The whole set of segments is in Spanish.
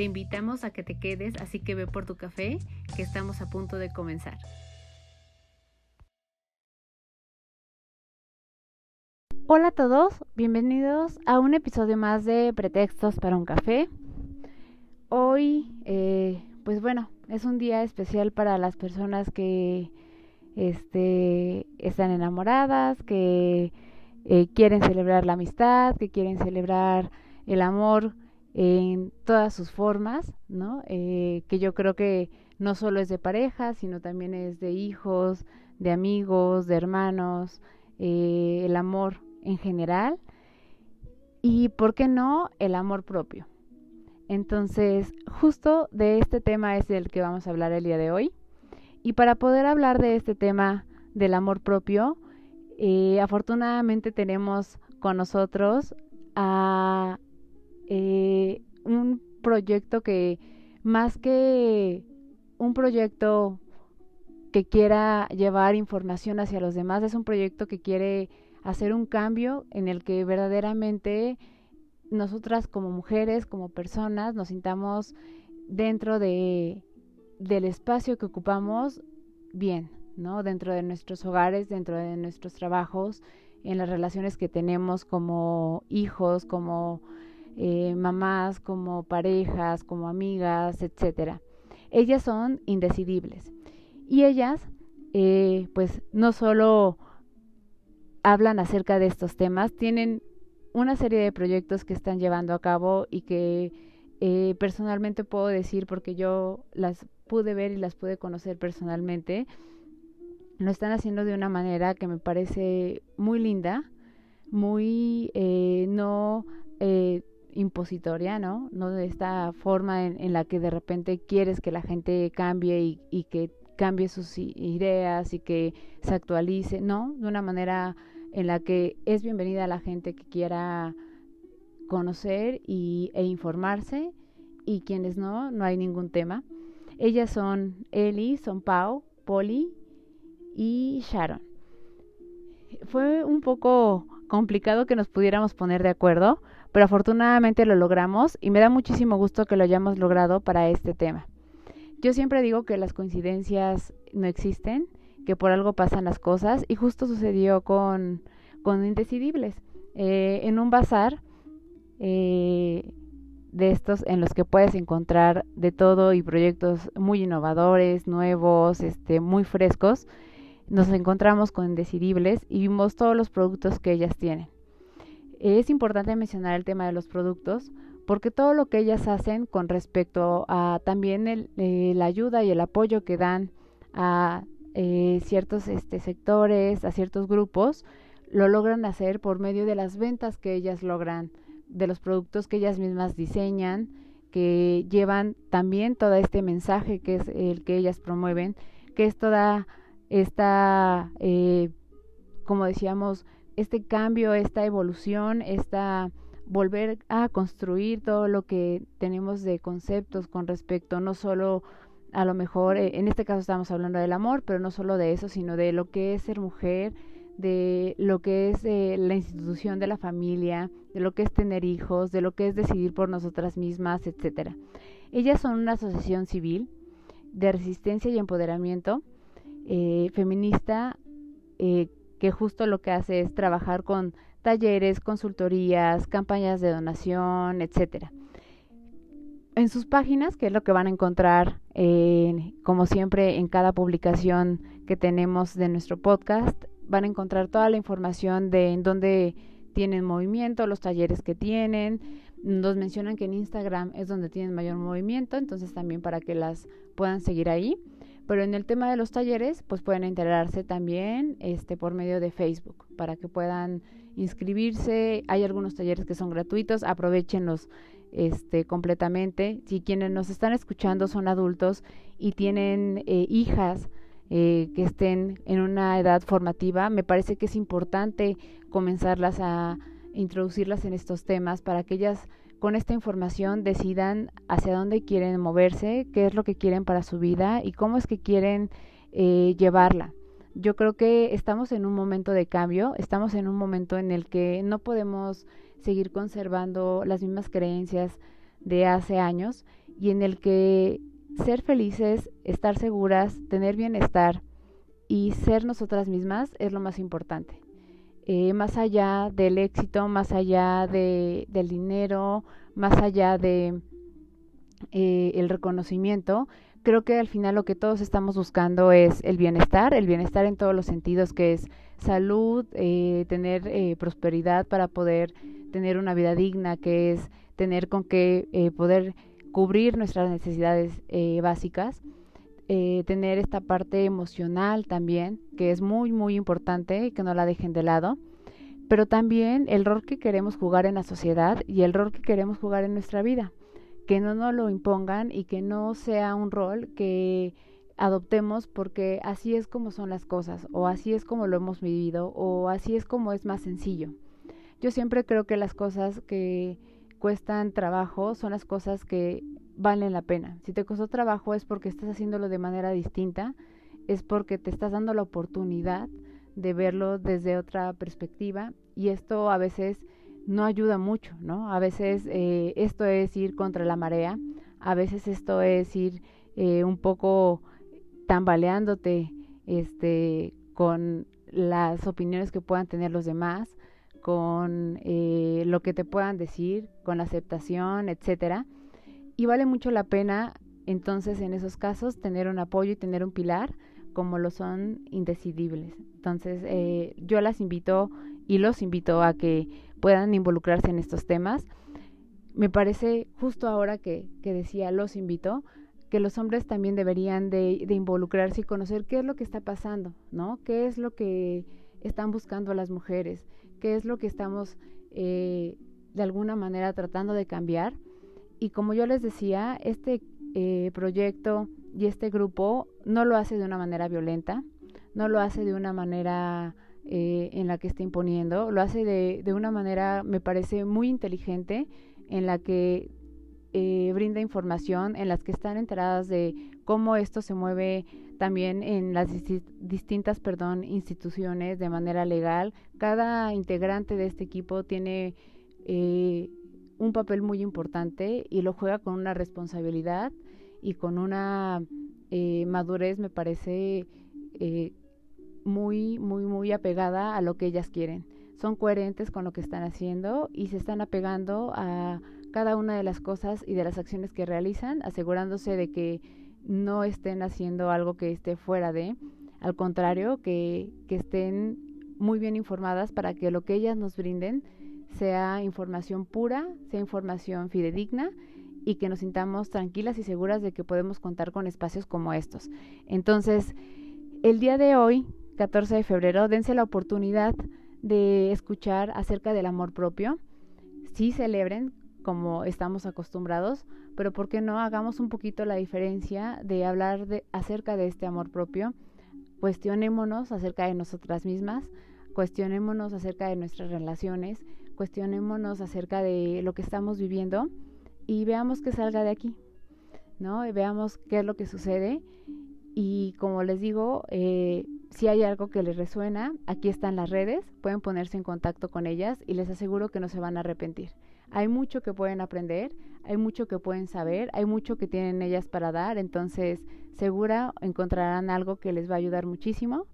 Te invitamos a que te quedes, así que ve por tu café, que estamos a punto de comenzar. Hola a todos, bienvenidos a un episodio más de Pretextos para un café. Hoy, eh, pues bueno, es un día especial para las personas que este, están enamoradas, que eh, quieren celebrar la amistad, que quieren celebrar el amor en todas sus formas, ¿no? Eh, que yo creo que no solo es de pareja, sino también es de hijos, de amigos, de hermanos, eh, el amor en general y, ¿por qué no?, el amor propio. Entonces, justo de este tema es el que vamos a hablar el día de hoy. Y para poder hablar de este tema del amor propio, eh, afortunadamente tenemos con nosotros a eh, un proyecto que más que un proyecto que quiera llevar información hacia los demás, es un proyecto que quiere hacer un cambio en el que verdaderamente nosotras como mujeres, como personas, nos sintamos dentro de, del espacio que ocupamos bien, ¿no? Dentro de nuestros hogares, dentro de nuestros trabajos, en las relaciones que tenemos como hijos, como eh, mamás, como parejas, como amigas, etcétera. Ellas son indecidibles. Y ellas, eh, pues, no solo hablan acerca de estos temas, tienen una serie de proyectos que están llevando a cabo y que eh, personalmente puedo decir, porque yo las pude ver y las pude conocer personalmente, lo están haciendo de una manera que me parece muy linda, muy no impositoria, ¿no? No de esta forma en, la que de repente quieres que la gente cambie y, que cambie sus ideas y que se actualice, ¿no? De una manera en la que es bienvenida a la gente que quiera conocer y, e informarse y quienes no, no hay ningún tema. Ellas son Eli, son Pau, Polly y Sharon. Fue un poco complicado que nos pudiéramos poner de acuerdo pero afortunadamente lo logramos y me da muchísimo gusto que lo hayamos logrado para este tema. Yo siempre digo que las coincidencias no existen, que por algo pasan las cosas y justo sucedió con, con Indecidibles. Eh, en un bazar eh, de estos en los que puedes encontrar de todo y proyectos muy innovadores, nuevos, este, muy frescos, nos encontramos con Indecidibles y vimos todos los productos que ellas tienen. Es importante mencionar el tema de los productos porque todo lo que ellas hacen con respecto a también eh, la ayuda y el apoyo que dan a eh, ciertos este, sectores, a ciertos grupos, lo logran hacer por medio de las ventas que ellas logran, de los productos que ellas mismas diseñan, que llevan también todo este mensaje que es el que ellas promueven, que es toda esta, eh, como decíamos, este cambio, esta evolución, esta volver a construir todo lo que tenemos de conceptos con respecto no solo a lo mejor, eh, en este caso estamos hablando del amor, pero no solo de eso, sino de lo que es ser mujer, de lo que es eh, la institución de la familia, de lo que es tener hijos, de lo que es decidir por nosotras mismas, etcétera. Ellas son una asociación civil de resistencia y empoderamiento eh, feminista que justo lo que hace es trabajar con talleres, consultorías, campañas de donación, etcétera. En sus páginas, que es lo que van a encontrar, como siempre, en cada publicación que tenemos de nuestro podcast, van a encontrar toda la información de en dónde tienen movimiento, los talleres que tienen. Nos mencionan que en Instagram es donde tienen mayor movimiento, entonces también para que las puedan seguir ahí. Pero en el tema de los talleres, pues pueden enterarse también este, por medio de Facebook para que puedan inscribirse. Hay algunos talleres que son gratuitos, aprovechenlos este completamente. Si quienes nos están escuchando son adultos y tienen eh, hijas eh, que estén en una edad formativa, me parece que es importante comenzarlas a introducirlas en estos temas para que ellas con esta información decidan hacia dónde quieren moverse, qué es lo que quieren para su vida y cómo es que quieren eh, llevarla. Yo creo que estamos en un momento de cambio, estamos en un momento en el que no podemos seguir conservando las mismas creencias de hace años y en el que ser felices, estar seguras, tener bienestar y ser nosotras mismas es lo más importante. Eh, más allá del éxito, más allá de, del dinero, más allá de eh, el reconocimiento, creo que al final lo que todos estamos buscando es el bienestar, el bienestar en todos los sentidos, que es salud, eh, tener eh, prosperidad para poder tener una vida digna, que es tener con qué eh, poder cubrir nuestras necesidades eh, básicas, eh, tener esta parte emocional también, que es muy, muy importante, que no la dejen de lado, pero también el rol que queremos jugar en la sociedad y el rol que queremos jugar en nuestra vida que no nos lo impongan y que no sea un rol que adoptemos porque así es como son las cosas o así es como lo hemos vivido o así es como es más sencillo. Yo siempre creo que las cosas que cuestan trabajo son las cosas que valen la pena. Si te costó trabajo es porque estás haciéndolo de manera distinta, es porque te estás dando la oportunidad de verlo desde otra perspectiva y esto a veces no ayuda mucho, ¿no? A veces eh, esto es ir contra la marea, a veces esto es ir eh, un poco tambaleándote este, con las opiniones que puedan tener los demás, con eh, lo que te puedan decir, con la aceptación, etcétera. Y vale mucho la pena entonces en esos casos tener un apoyo y tener un pilar como lo son indecidibles. Entonces eh, yo las invito y los invito a que puedan involucrarse en estos temas. Me parece justo ahora que, que decía los invito, que los hombres también deberían de, involucrarse y conocer qué es lo que está pasando, ¿no? ¿Qué es lo que están buscando las mujeres? ¿Qué es lo que estamos eh, de alguna manera tratando de cambiar? Y como yo les decía, este eh, proyecto y este grupo no lo hace de una manera violenta, no lo hace de una manera eh, en la que está imponiendo, lo hace de, de, una manera, me parece, muy inteligente, en la que eh, brinda información, en las que están enteradas de cómo esto se mueve también en las distintas perdón, instituciones de manera legal. Cada integrante de este equipo tiene eh, un papel muy importante y lo juega con una responsabilidad y con una eh, madurez, me parece, eh, muy, muy, muy apegada a lo que ellas quieren. Son coherentes con lo que están haciendo y se están apegando a cada una de las cosas y de las acciones que realizan, asegurándose de que no estén haciendo algo que esté fuera de, al contrario, que, que estén muy bien informadas para que lo que ellas nos brinden sea información pura, sea información fidedigna y que nos sintamos tranquilas y seguras de que podemos contar con espacios como estos. Entonces, el día de hoy 14 de febrero, dense la oportunidad de escuchar acerca del amor propio. Sí celebren como estamos acostumbrados, pero ¿por qué no hagamos un poquito la diferencia de hablar de, acerca de este amor propio? Cuestionémonos acerca de nosotras mismas, cuestionémonos acerca de nuestras relaciones, cuestionémonos acerca de lo que estamos viviendo y veamos qué salga de aquí, ¿no? Y veamos qué es lo que sucede y como les digo, eh, si hay algo que les resuena, aquí están las redes, pueden ponerse en contacto con ellas y les aseguro que no se van a arrepentir. Hay mucho que pueden aprender, hay mucho que pueden saber, hay mucho que tienen ellas para dar, entonces segura encontrarán algo que les va a ayudar muchísimo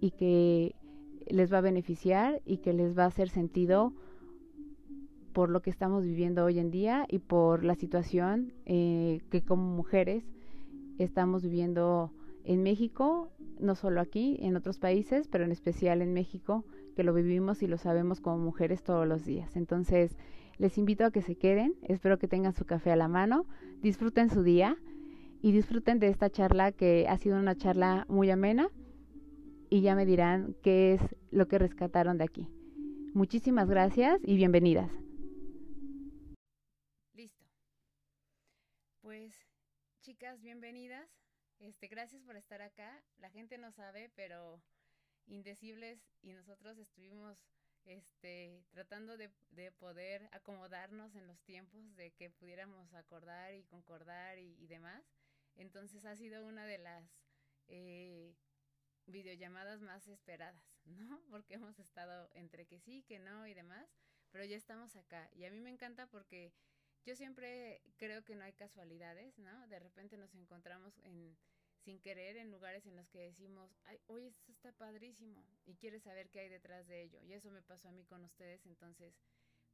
y que les va a beneficiar y que les va a hacer sentido por lo que estamos viviendo hoy en día y por la situación eh, que como mujeres estamos viviendo en México, no solo aquí, en otros países, pero en especial en México, que lo vivimos y lo sabemos como mujeres todos los días. Entonces, les invito a que se queden, espero que tengan su café a la mano, disfruten su día y disfruten de esta charla que ha sido una charla muy amena y ya me dirán qué es lo que rescataron de aquí. Muchísimas gracias y bienvenidas. Chicas, bienvenidas. Este, gracias por estar acá. La gente no sabe, pero Indecibles y nosotros estuvimos este, tratando de, de, poder acomodarnos en los tiempos de que pudiéramos acordar y concordar y, demás. Entonces ha sido una de las eh, videollamadas más esperadas, ¿no? Porque hemos estado entre que sí, que no y demás, pero ya estamos acá. Y a mí me encanta porque yo siempre creo que no hay casualidades, ¿no? De repente nos encontramos en sin querer en lugares en los que decimos, ay, oye, esto está padrísimo y quieres saber qué hay detrás de ello. Y eso me pasó a mí con ustedes. Entonces,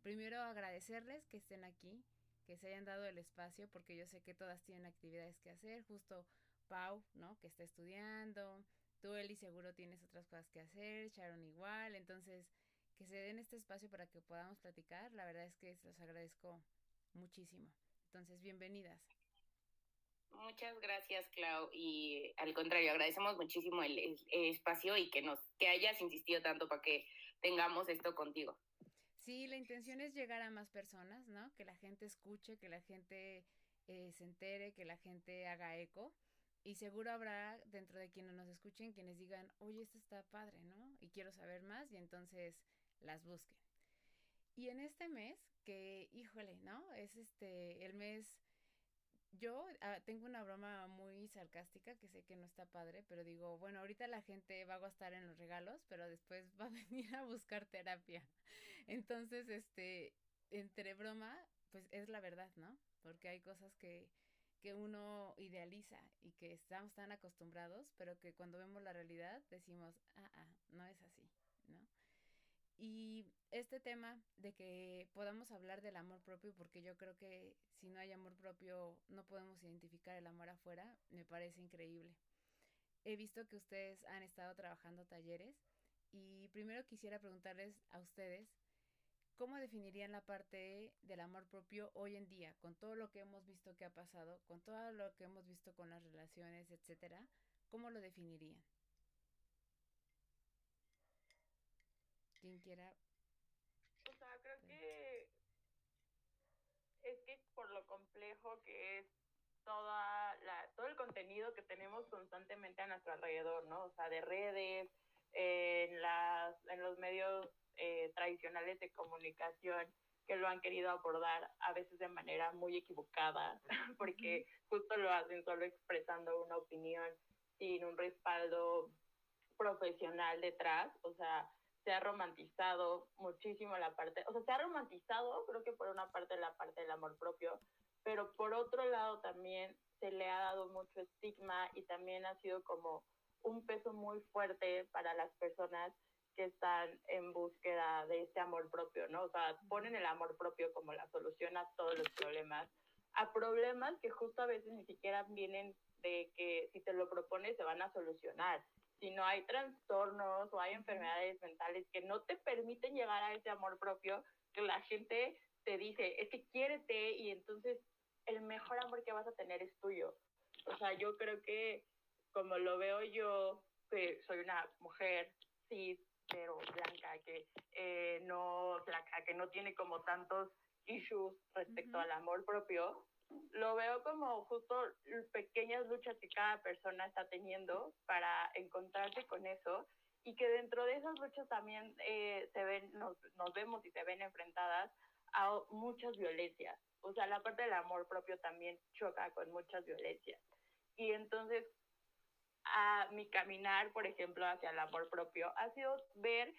primero agradecerles que estén aquí, que se hayan dado el espacio, porque yo sé que todas tienen actividades que hacer. Justo Pau, ¿no? Que está estudiando. Tú, Eli, seguro tienes otras cosas que hacer. Sharon igual. Entonces, que se den este espacio para que podamos platicar. La verdad es que los agradezco muchísimo. Entonces, bienvenidas. Muchas gracias, Clau. Y al contrario, agradecemos muchísimo el, espacio y que nos que hayas insistido tanto para que tengamos esto contigo. Sí, la intención es llegar a más personas, ¿no? Que la gente escuche, que la gente eh, se entere, que la gente haga eco. Y seguro habrá dentro de quienes nos escuchen quienes digan, oye, esto está padre, ¿no? Y quiero saber más y entonces las busquen. Y en este mes, que, híjole, ¿no? Es este, el mes yo ah, tengo una broma muy sarcástica que sé que no está padre, pero digo, bueno, ahorita la gente va a gastar en los regalos, pero después va a venir a buscar terapia. Entonces, este, entre broma, pues es la verdad, ¿no? Porque hay cosas que, que uno idealiza y que estamos tan acostumbrados, pero que cuando vemos la realidad decimos, ah, ah, no es así. Y este tema de que podamos hablar del amor propio, porque yo creo que si no hay amor propio no podemos identificar el amor afuera, me parece increíble. He visto que ustedes han estado trabajando talleres y primero quisiera preguntarles a ustedes, ¿cómo definirían la parte del amor propio hoy en día, con todo lo que hemos visto que ha pasado, con todo lo que hemos visto con las relaciones, etcétera? ¿Cómo lo definirían? Quien quiera. O sea, creo que es que por lo complejo que es toda la, todo el contenido que tenemos constantemente a nuestro alrededor, ¿no? O sea, de redes, en, las, en los medios eh, tradicionales de comunicación que lo han querido abordar a veces de manera muy equivocada, porque justo lo hacen solo expresando una opinión sin un respaldo profesional detrás, o sea, se ha romantizado muchísimo la parte, o sea, se ha romantizado, creo que por una parte la parte del amor propio, pero por otro lado también se le ha dado mucho estigma y también ha sido como un peso muy fuerte para las personas que están en búsqueda de ese amor propio, ¿no? O sea, ponen el amor propio como la solución a todos los problemas, a problemas que justo a veces ni siquiera vienen de que si te lo propones se van a solucionar, si no hay trastornos o hay enfermedades mentales que no te permiten llegar a ese amor propio, que la gente te dice, es que quiérete y entonces el mejor amor que vas a tener es tuyo. O sea, yo creo que como lo veo yo, que soy una mujer cis, pero blanca, que eh, no blanca, que no tiene como tantos issues respecto al amor propio, lo veo como justo pequeñas luchas que cada persona está teniendo para encontrarse con eso y que dentro de esas luchas también eh, se ven, nos, nos vemos y se ven enfrentadas a muchas violencias. O sea, la parte del amor propio también choca con muchas violencias. Y entonces, a mi caminar, por ejemplo, hacia el amor propio, ha sido ver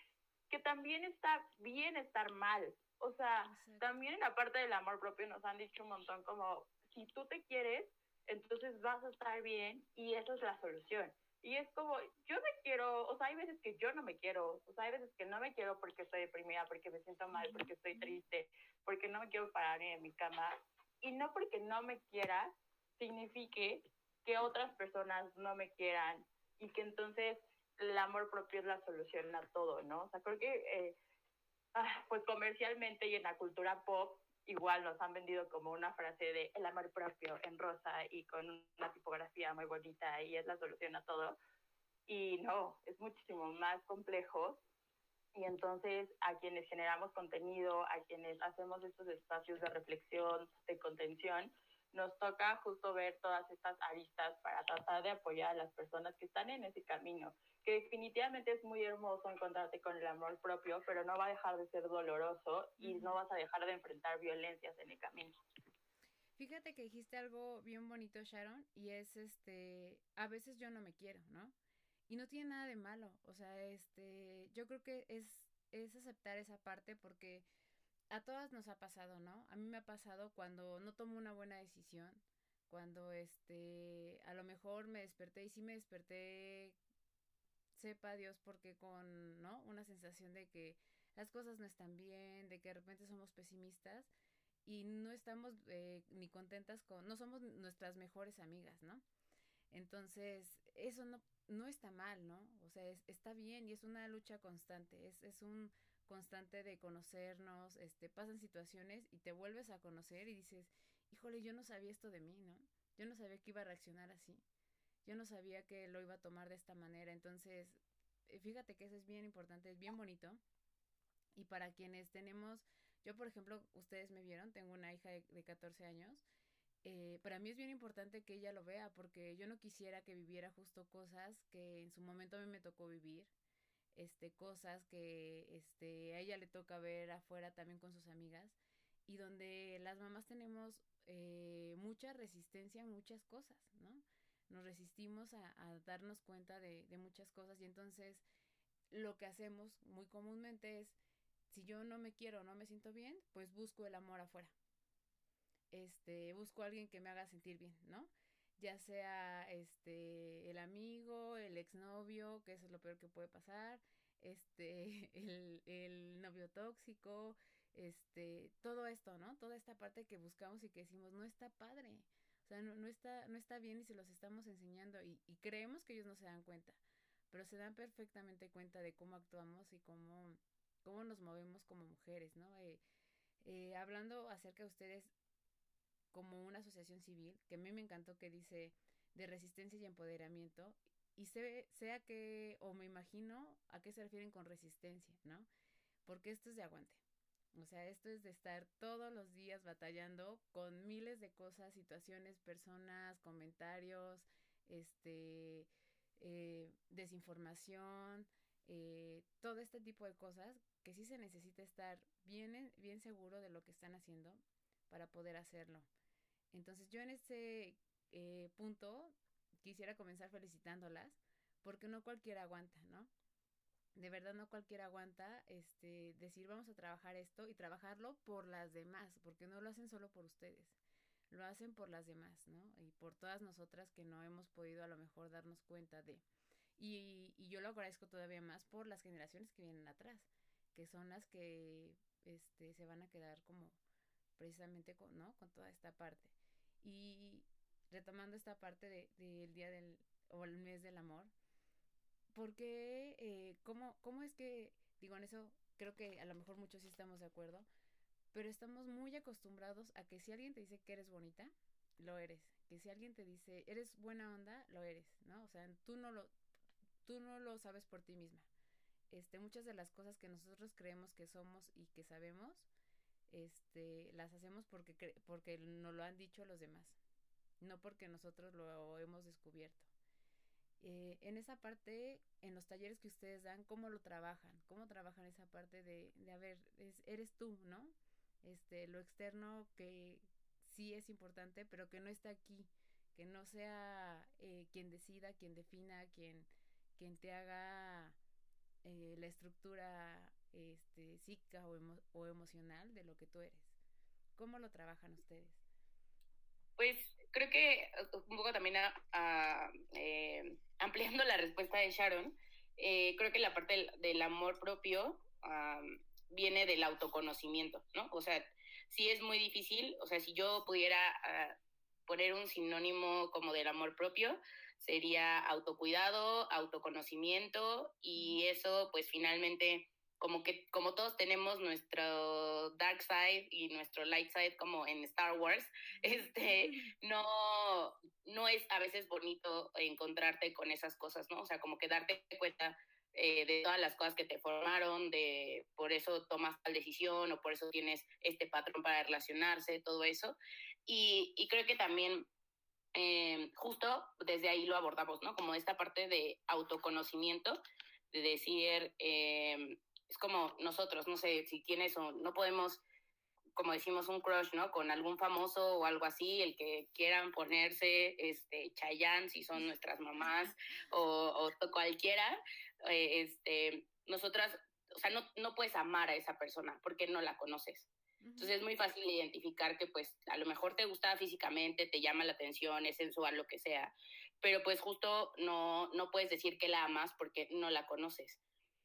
que también está bien estar mal, o sea, también en la parte del amor propio nos han dicho un montón como, si tú te quieres, entonces vas a estar bien y esa es la solución. Y es como, yo me quiero, o sea, hay veces que yo no me quiero, o sea, hay veces que no me quiero porque estoy deprimida, porque me siento mal, porque estoy triste, porque no me quiero parar en mi cama. Y no porque no me quiera, signifique que otras personas no me quieran y que entonces el amor propio es la solución a todo, ¿no? O sea, creo que... Eh, Ah, pues comercialmente y en la cultura pop igual nos han vendido como una frase de el amor propio en rosa y con una tipografía muy bonita y es la solución a todo. Y no, es muchísimo más complejo. Y entonces a quienes generamos contenido, a quienes hacemos estos espacios de reflexión, de contención, nos toca justo ver todas estas aristas para tratar de apoyar a las personas que están en ese camino, que definitivamente es muy hermoso encontrarte con el amor propio, pero no va a dejar de ser doloroso y no vas a dejar de enfrentar violencias en el camino. Fíjate que dijiste algo bien bonito, Sharon, y es este, a veces yo no me quiero, ¿no? Y no tiene nada de malo, o sea, este, yo creo que es, es aceptar esa parte porque a todas nos ha pasado, ¿no? A mí me ha pasado cuando no tomo una buena decisión, cuando este, a lo mejor me desperté y sí me desperté, sepa Dios, porque con, ¿no? Una sensación de que las cosas no están bien, de que de repente somos pesimistas y no estamos eh, ni contentas con, no somos nuestras mejores amigas, ¿no? Entonces, eso no, no está mal, ¿no? O sea, está bien y es una lucha constante, es, es un constante de conocernos, este, pasan situaciones y te vuelves a conocer y dices, híjole, yo no sabía esto de mí, ¿no? Yo no sabía que iba a reaccionar así. Yo no sabía que lo iba a tomar de esta manera. Entonces, eh, fíjate que eso es bien importante, es bien bonito. Y para quienes tenemos, yo por ejemplo, ustedes me vieron, tengo una hija de, de 14 años. Eh, para mí es bien importante que ella lo vea porque yo no quisiera que viviera justo cosas que en su momento a mí me tocó vivir este, cosas que este, a ella le toca ver afuera también con sus amigas y donde las mamás tenemos eh, mucha resistencia a muchas cosas, ¿no? Nos resistimos a, darnos cuenta de, muchas cosas y entonces lo que hacemos muy comúnmente es, si yo no me quiero, no me siento bien, pues busco el amor afuera. Este, busco a alguien que me haga sentir bien, ¿no? ya sea este el amigo, el exnovio, que eso es lo peor que puede pasar, este el, el novio tóxico, este, todo esto, ¿no? Toda esta parte que buscamos y que decimos, no está padre. Sea, no, no está, no está bien y se los estamos enseñando y, y creemos que ellos no se dan cuenta, pero se dan perfectamente cuenta de cómo actuamos y cómo, cómo nos movemos como mujeres, ¿no? Eh, eh, hablando acerca de ustedes, como una asociación civil, que a mí me encantó que dice de resistencia y empoderamiento, y sé, sea que, o me imagino a qué se refieren con resistencia, ¿no? Porque esto es de aguante. O sea, esto es de estar todos los días batallando con miles de cosas, situaciones, personas, comentarios, este, eh, desinformación, eh, todo este tipo de cosas que sí se necesita estar bien, bien seguro de lo que están haciendo para poder hacerlo. Entonces yo en ese eh, punto quisiera comenzar felicitándolas porque no cualquiera aguanta, ¿no? De verdad no cualquiera aguanta este decir vamos a trabajar esto y trabajarlo por las demás, porque no lo hacen solo por ustedes. Lo hacen por las demás, ¿no? Y por todas nosotras que no hemos podido a lo mejor darnos cuenta de. Y, y yo lo agradezco todavía más por las generaciones que vienen atrás, que son las que este, se van a quedar como precisamente con, ¿no? con toda esta parte. Y retomando esta parte del de, día del, o el mes del amor, porque, eh, ¿cómo, ¿cómo es que, digo, en eso creo que a lo mejor muchos sí estamos de acuerdo, pero estamos muy acostumbrados a que si alguien te dice que eres bonita, lo eres. Que si alguien te dice, eres buena onda, lo eres, ¿no? O sea, tú no lo, tú no lo sabes por ti misma. Este, muchas de las cosas que nosotros creemos que somos y que sabemos, este, las hacemos porque, porque nos lo han dicho los demás, no porque nosotros lo hemos descubierto. Eh, en esa parte, en los talleres que ustedes dan, ¿cómo lo trabajan? ¿Cómo trabajan esa parte de, a ver, eres tú, ¿no? Este, lo externo que sí es importante, pero que no está aquí, que no sea eh, quien decida, quien defina, quien, quien te haga eh, la estructura este, psíquica o, o emocional de lo que tú eres. ¿Cómo lo trabajan ustedes? Pues creo que uh, un poco también a, eh, ampliando la respuesta de Sharon, eh, creo que la parte del, del amor propio viene del autoconocimiento, ¿no? O sea, sí es muy difícil, o sea, si yo pudiera uh, poner un sinónimo como del amor propio, sería autocuidado, autoconocimiento y eso pues finalmente como que como todos tenemos nuestro dark side y nuestro light side como en Star Wars, este no no es a veces bonito encontrarte con esas cosas, ¿no? O sea, como que darte cuenta eh, de todas las cosas que te formaron, de por eso tomas tal decisión o por eso tienes este patrón para relacionarse, todo eso. Y, y creo que también eh, justo desde ahí lo abordamos, ¿no? Como esta parte de autoconocimiento, de decir, eh, es como nosotros, no sé, si tienes o no podemos, como decimos, un crush, ¿no? Con algún famoso o algo así, el que quieran ponerse, este, Chayanne, si son nuestras mamás, o, o cualquiera, eh, este, nosotras, o sea, no, no puedes amar a esa persona porque no la conoces. Entonces es muy fácil identificar que pues a lo mejor te gusta físicamente, te llama la atención, es sensual, lo que sea, pero pues justo no, no puedes decir que la amas porque no la conoces.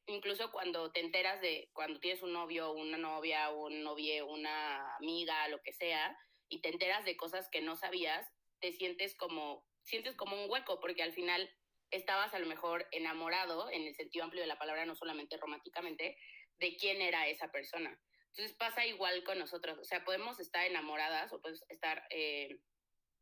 Incluso cuando te enteras de, cuando tienes un novio, una novia, un novio, una amiga, lo que sea, y te enteras de cosas que no sabías, te sientes como, sientes como un hueco, porque al final estabas a lo mejor enamorado, en el sentido amplio de la palabra, no solamente románticamente, de quién era esa persona. Entonces pasa igual con nosotros, o sea, podemos estar enamoradas o podemos estar, eh,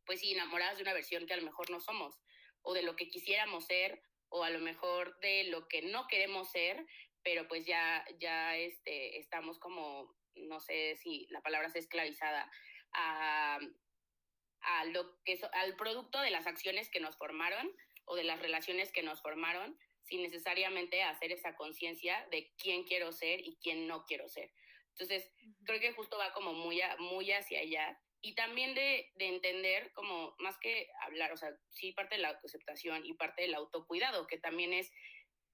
pues sí, enamoradas de una versión que a lo mejor no somos, o de lo que quisiéramos ser, o a lo mejor de lo que no queremos ser, pero pues ya, ya este, estamos como, no sé si la palabra es esclavizada, a, a lo que al producto de las acciones que nos formaron o de las relaciones que nos formaron, sin necesariamente hacer esa conciencia de quién quiero ser y quién no quiero ser. Entonces, creo que justo va como muy, muy hacia allá. Y también de, de, entender como más que hablar, o sea, sí parte de la autoaceptación y parte del autocuidado, que también es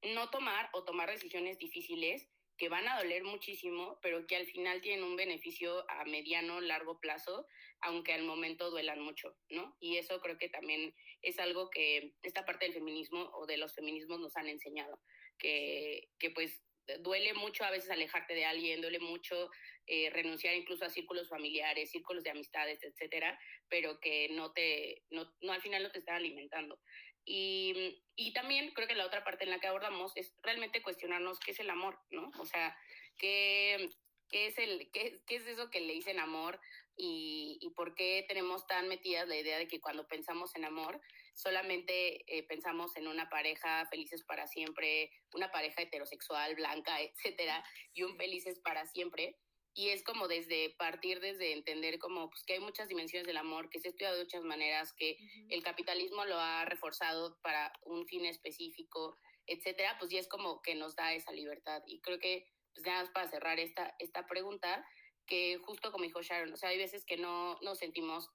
no tomar o tomar decisiones difíciles que van a doler muchísimo, pero que al final tienen un beneficio a mediano, largo plazo, aunque al momento duelan mucho, ¿no? Y eso creo que también es algo que esta parte del feminismo o de los feminismos nos han enseñado, que, que pues duele mucho a veces alejarte de alguien, duele mucho eh, renunciar incluso a círculos familiares, círculos de amistades, etcétera, pero que no te, no, no al final no te están alimentando. Y, y, también creo que la otra parte en la que abordamos es realmente cuestionarnos qué es el amor, ¿no? O sea, qué, qué es, el, qué, qué es eso que le dicen amor y, y por qué tenemos tan metidas la idea de que cuando pensamos en amor solamente eh, pensamos en una pareja felices para siempre, una pareja heterosexual, blanca, etcétera, y un felices para siempre. Y es como desde partir, desde entender como pues, que hay muchas dimensiones del amor, que se estudia de muchas maneras, que el capitalismo lo ha reforzado para un fin específico, etcétera, pues ya es como que nos da esa libertad. Y creo que, pues nada más para cerrar esta, esta pregunta, que justo como dijo Sharon, o sea, hay veces que no nos sentimos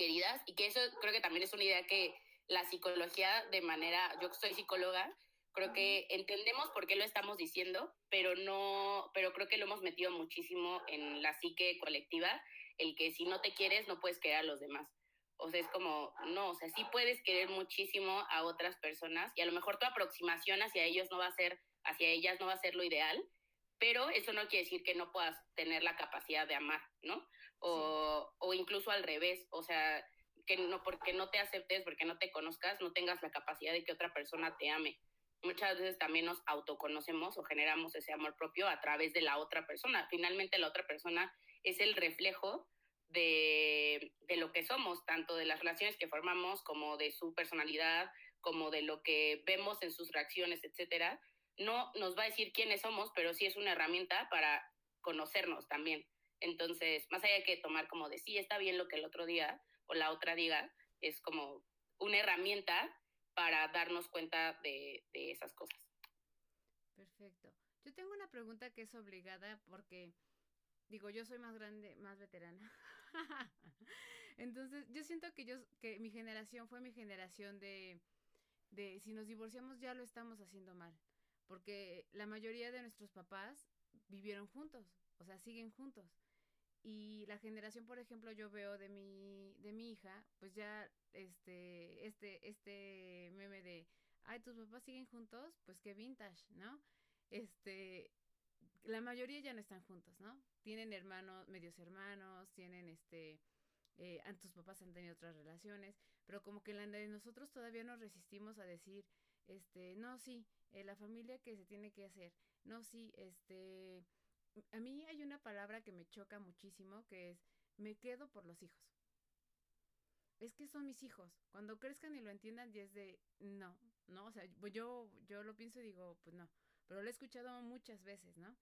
queridas y que eso creo que también es una idea que la psicología de manera, yo soy psicóloga, creo que entendemos por qué lo estamos diciendo, pero no, pero creo que lo hemos metido muchísimo en la psique colectiva, el que si no te quieres no puedes querer a los demás. O sea, es como, no, o sea, sí puedes querer muchísimo a otras personas y a lo mejor tu aproximación hacia ellos no va a ser, hacia ellas no va a ser lo ideal, pero eso no quiere decir que no puedas tener la capacidad de amar, ¿no? O, o incluso al revés, o sea, que no porque no te aceptes, porque no te conozcas, no tengas la capacidad de que otra persona te ame. Muchas veces también nos autoconocemos o generamos ese amor propio a través de la otra persona. Finalmente la otra persona es el reflejo de, de lo que somos, tanto de las relaciones que formamos como de su personalidad, como de lo que vemos en sus reacciones, etcétera. No nos va a decir quiénes somos, pero sí es una herramienta para conocernos también. Entonces, más allá de que tomar como de sí, está bien lo que el otro día o la otra diga, es como una herramienta para darnos cuenta de, de esas cosas. Perfecto. Yo tengo una pregunta que es obligada porque, digo, yo soy más grande, más veterana. Entonces, yo siento que yo, que mi generación fue mi generación de, de si nos divorciamos ya lo estamos haciendo mal. Porque la mayoría de nuestros papás vivieron juntos, o sea, siguen juntos. Y la generación, por ejemplo, yo veo de mi, de mi hija, pues ya este, este, este meme de, ay, tus papás siguen juntos, pues qué vintage, ¿no? Este, la mayoría ya no están juntos, ¿no? Tienen hermanos, medios hermanos, tienen este, eh, tus papás han tenido otras relaciones, pero como que la de nosotros todavía nos resistimos a decir, este, no, sí, eh, la familia que se tiene que hacer, no, sí, este, a mí hay una palabra que me choca muchísimo que es me quedo por los hijos. Es que son mis hijos. Cuando crezcan y lo entiendan, ya es de no, no, o sea, yo, yo lo pienso y digo, pues no. Pero lo he escuchado muchas veces, ¿no?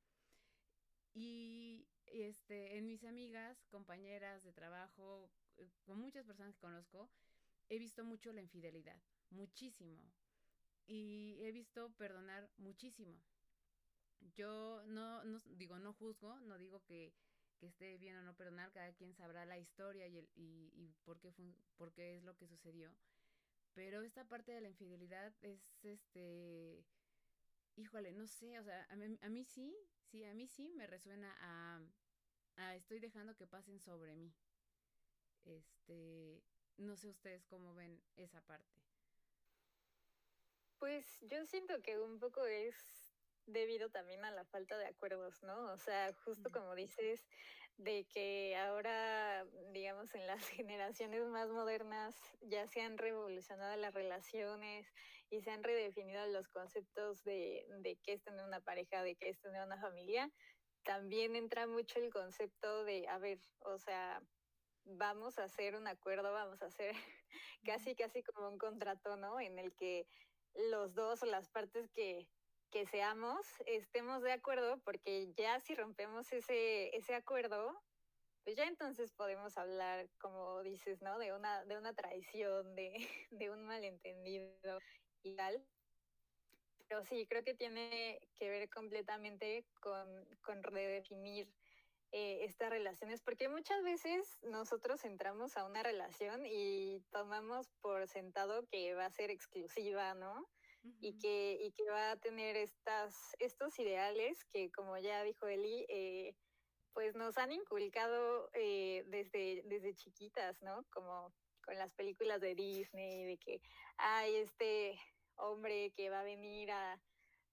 Y este, en mis amigas, compañeras de trabajo, eh, con muchas personas que conozco, he visto mucho la infidelidad, muchísimo. Y he visto perdonar muchísimo. Yo no, no digo, no juzgo, no digo que, que esté bien o no perdonar, cada quien sabrá la historia y, el, y, y por, qué por qué es lo que sucedió. Pero esta parte de la infidelidad es este, híjole, no sé, o sea, a mí, a mí sí, sí, a mí sí me resuena a, a estoy dejando que pasen sobre mí. Este, no sé ustedes cómo ven esa parte. Pues yo siento que un poco es debido también a la falta de acuerdos, ¿no? O sea, justo como dices, de que ahora, digamos, en las generaciones más modernas ya se han revolucionado las relaciones y se han redefinido los conceptos de, de qué es tener una pareja, de qué es tener una familia. También entra mucho el concepto de, a ver, o sea, vamos a hacer un acuerdo, vamos a hacer casi, casi como un contrato, ¿no? En el que los dos o las partes que que seamos, estemos de acuerdo, porque ya si rompemos ese, ese acuerdo, pues ya entonces podemos hablar, como dices, ¿no? De una, de una traición, de, de un malentendido y tal. Pero sí, creo que tiene que ver completamente con, con redefinir eh, estas relaciones, porque muchas veces nosotros entramos a una relación y tomamos por sentado que va a ser exclusiva, ¿no? Y, que, y que va a tener estas, estos ideales que, como ya dijo Eli, eh, pues nos han inculcado eh, desde, desde chiquitas, ¿no? Como con las películas de Disney, de que hay este hombre que va a venir a,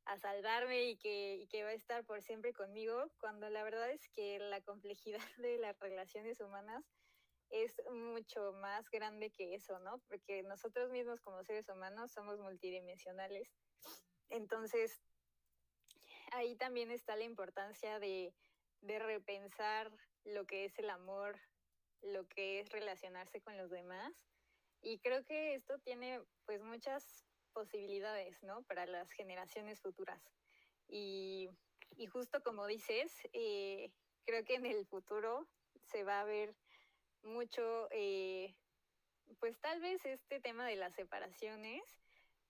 a salvarme y que, y que va a estar por siempre conmigo, cuando la verdad es que la complejidad de las relaciones humanas es mucho más grande que eso, ¿no? Porque nosotros mismos como seres humanos somos multidimensionales. Entonces, ahí también está la importancia de, de repensar lo que es el amor, lo que es relacionarse con los demás. Y creo que esto tiene pues muchas posibilidades, ¿no? Para las generaciones futuras. Y, y justo como dices, eh, creo que en el futuro se va a ver mucho, eh, pues tal vez este tema de las separaciones,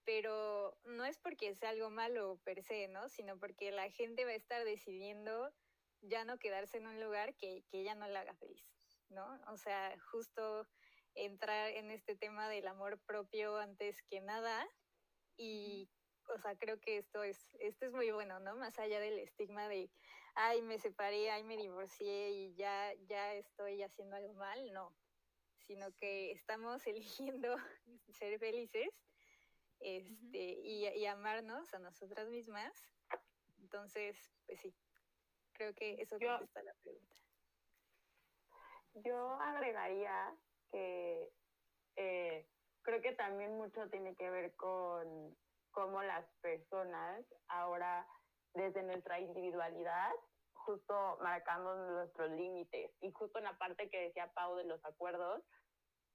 pero no es porque sea algo malo per se, ¿no? Sino porque la gente va a estar decidiendo ya no quedarse en un lugar que, que ya no la haga feliz, ¿no? O sea, justo entrar en este tema del amor propio antes que nada y o sea, creo que esto es, esto es muy bueno, ¿no? Más allá del estigma de, ay, me separé, ay, me divorcié y ya, ya estoy haciendo algo mal, no. Sino que estamos eligiendo ser felices este, y, y amarnos a nosotras mismas. Entonces, pues sí, creo que eso yo, contesta la pregunta. Yo agregaría que eh, creo que también mucho tiene que ver con cómo las personas ahora desde nuestra individualidad, justo marcando nuestros límites y justo en la parte que decía Pau de los acuerdos,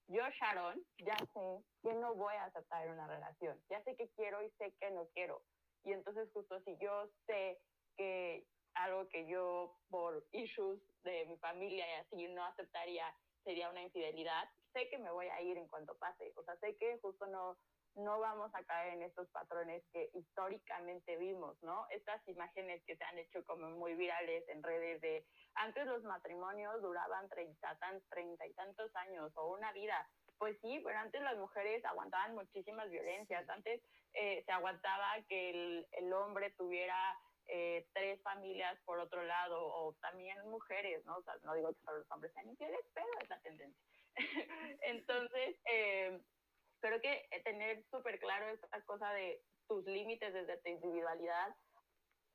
yo, Sharon, ya sé que no voy a aceptar una relación, ya sé que quiero y sé que no quiero. Y entonces justo si yo sé que algo que yo por issues de mi familia y así no aceptaría sería una infidelidad, sé que me voy a ir en cuanto pase. O sea, sé que justo no, no vamos a caer en estos patrones que históricamente vimos, ¿no? Estas imágenes que se han hecho como muy virales en redes de antes los matrimonios duraban treinta, tan, treinta y tantos años o una vida. Pues sí, pero antes las mujeres aguantaban muchísimas violencias. Antes eh, se aguantaba que el, el hombre tuviera eh, tres familias por otro lado, o también mujeres, ¿no? O sea, no digo que solo los hombres sean infieles, pero es la tendencia. Entonces, eh, creo que eh, tener súper claro esta cosa de tus límites desde tu individualidad,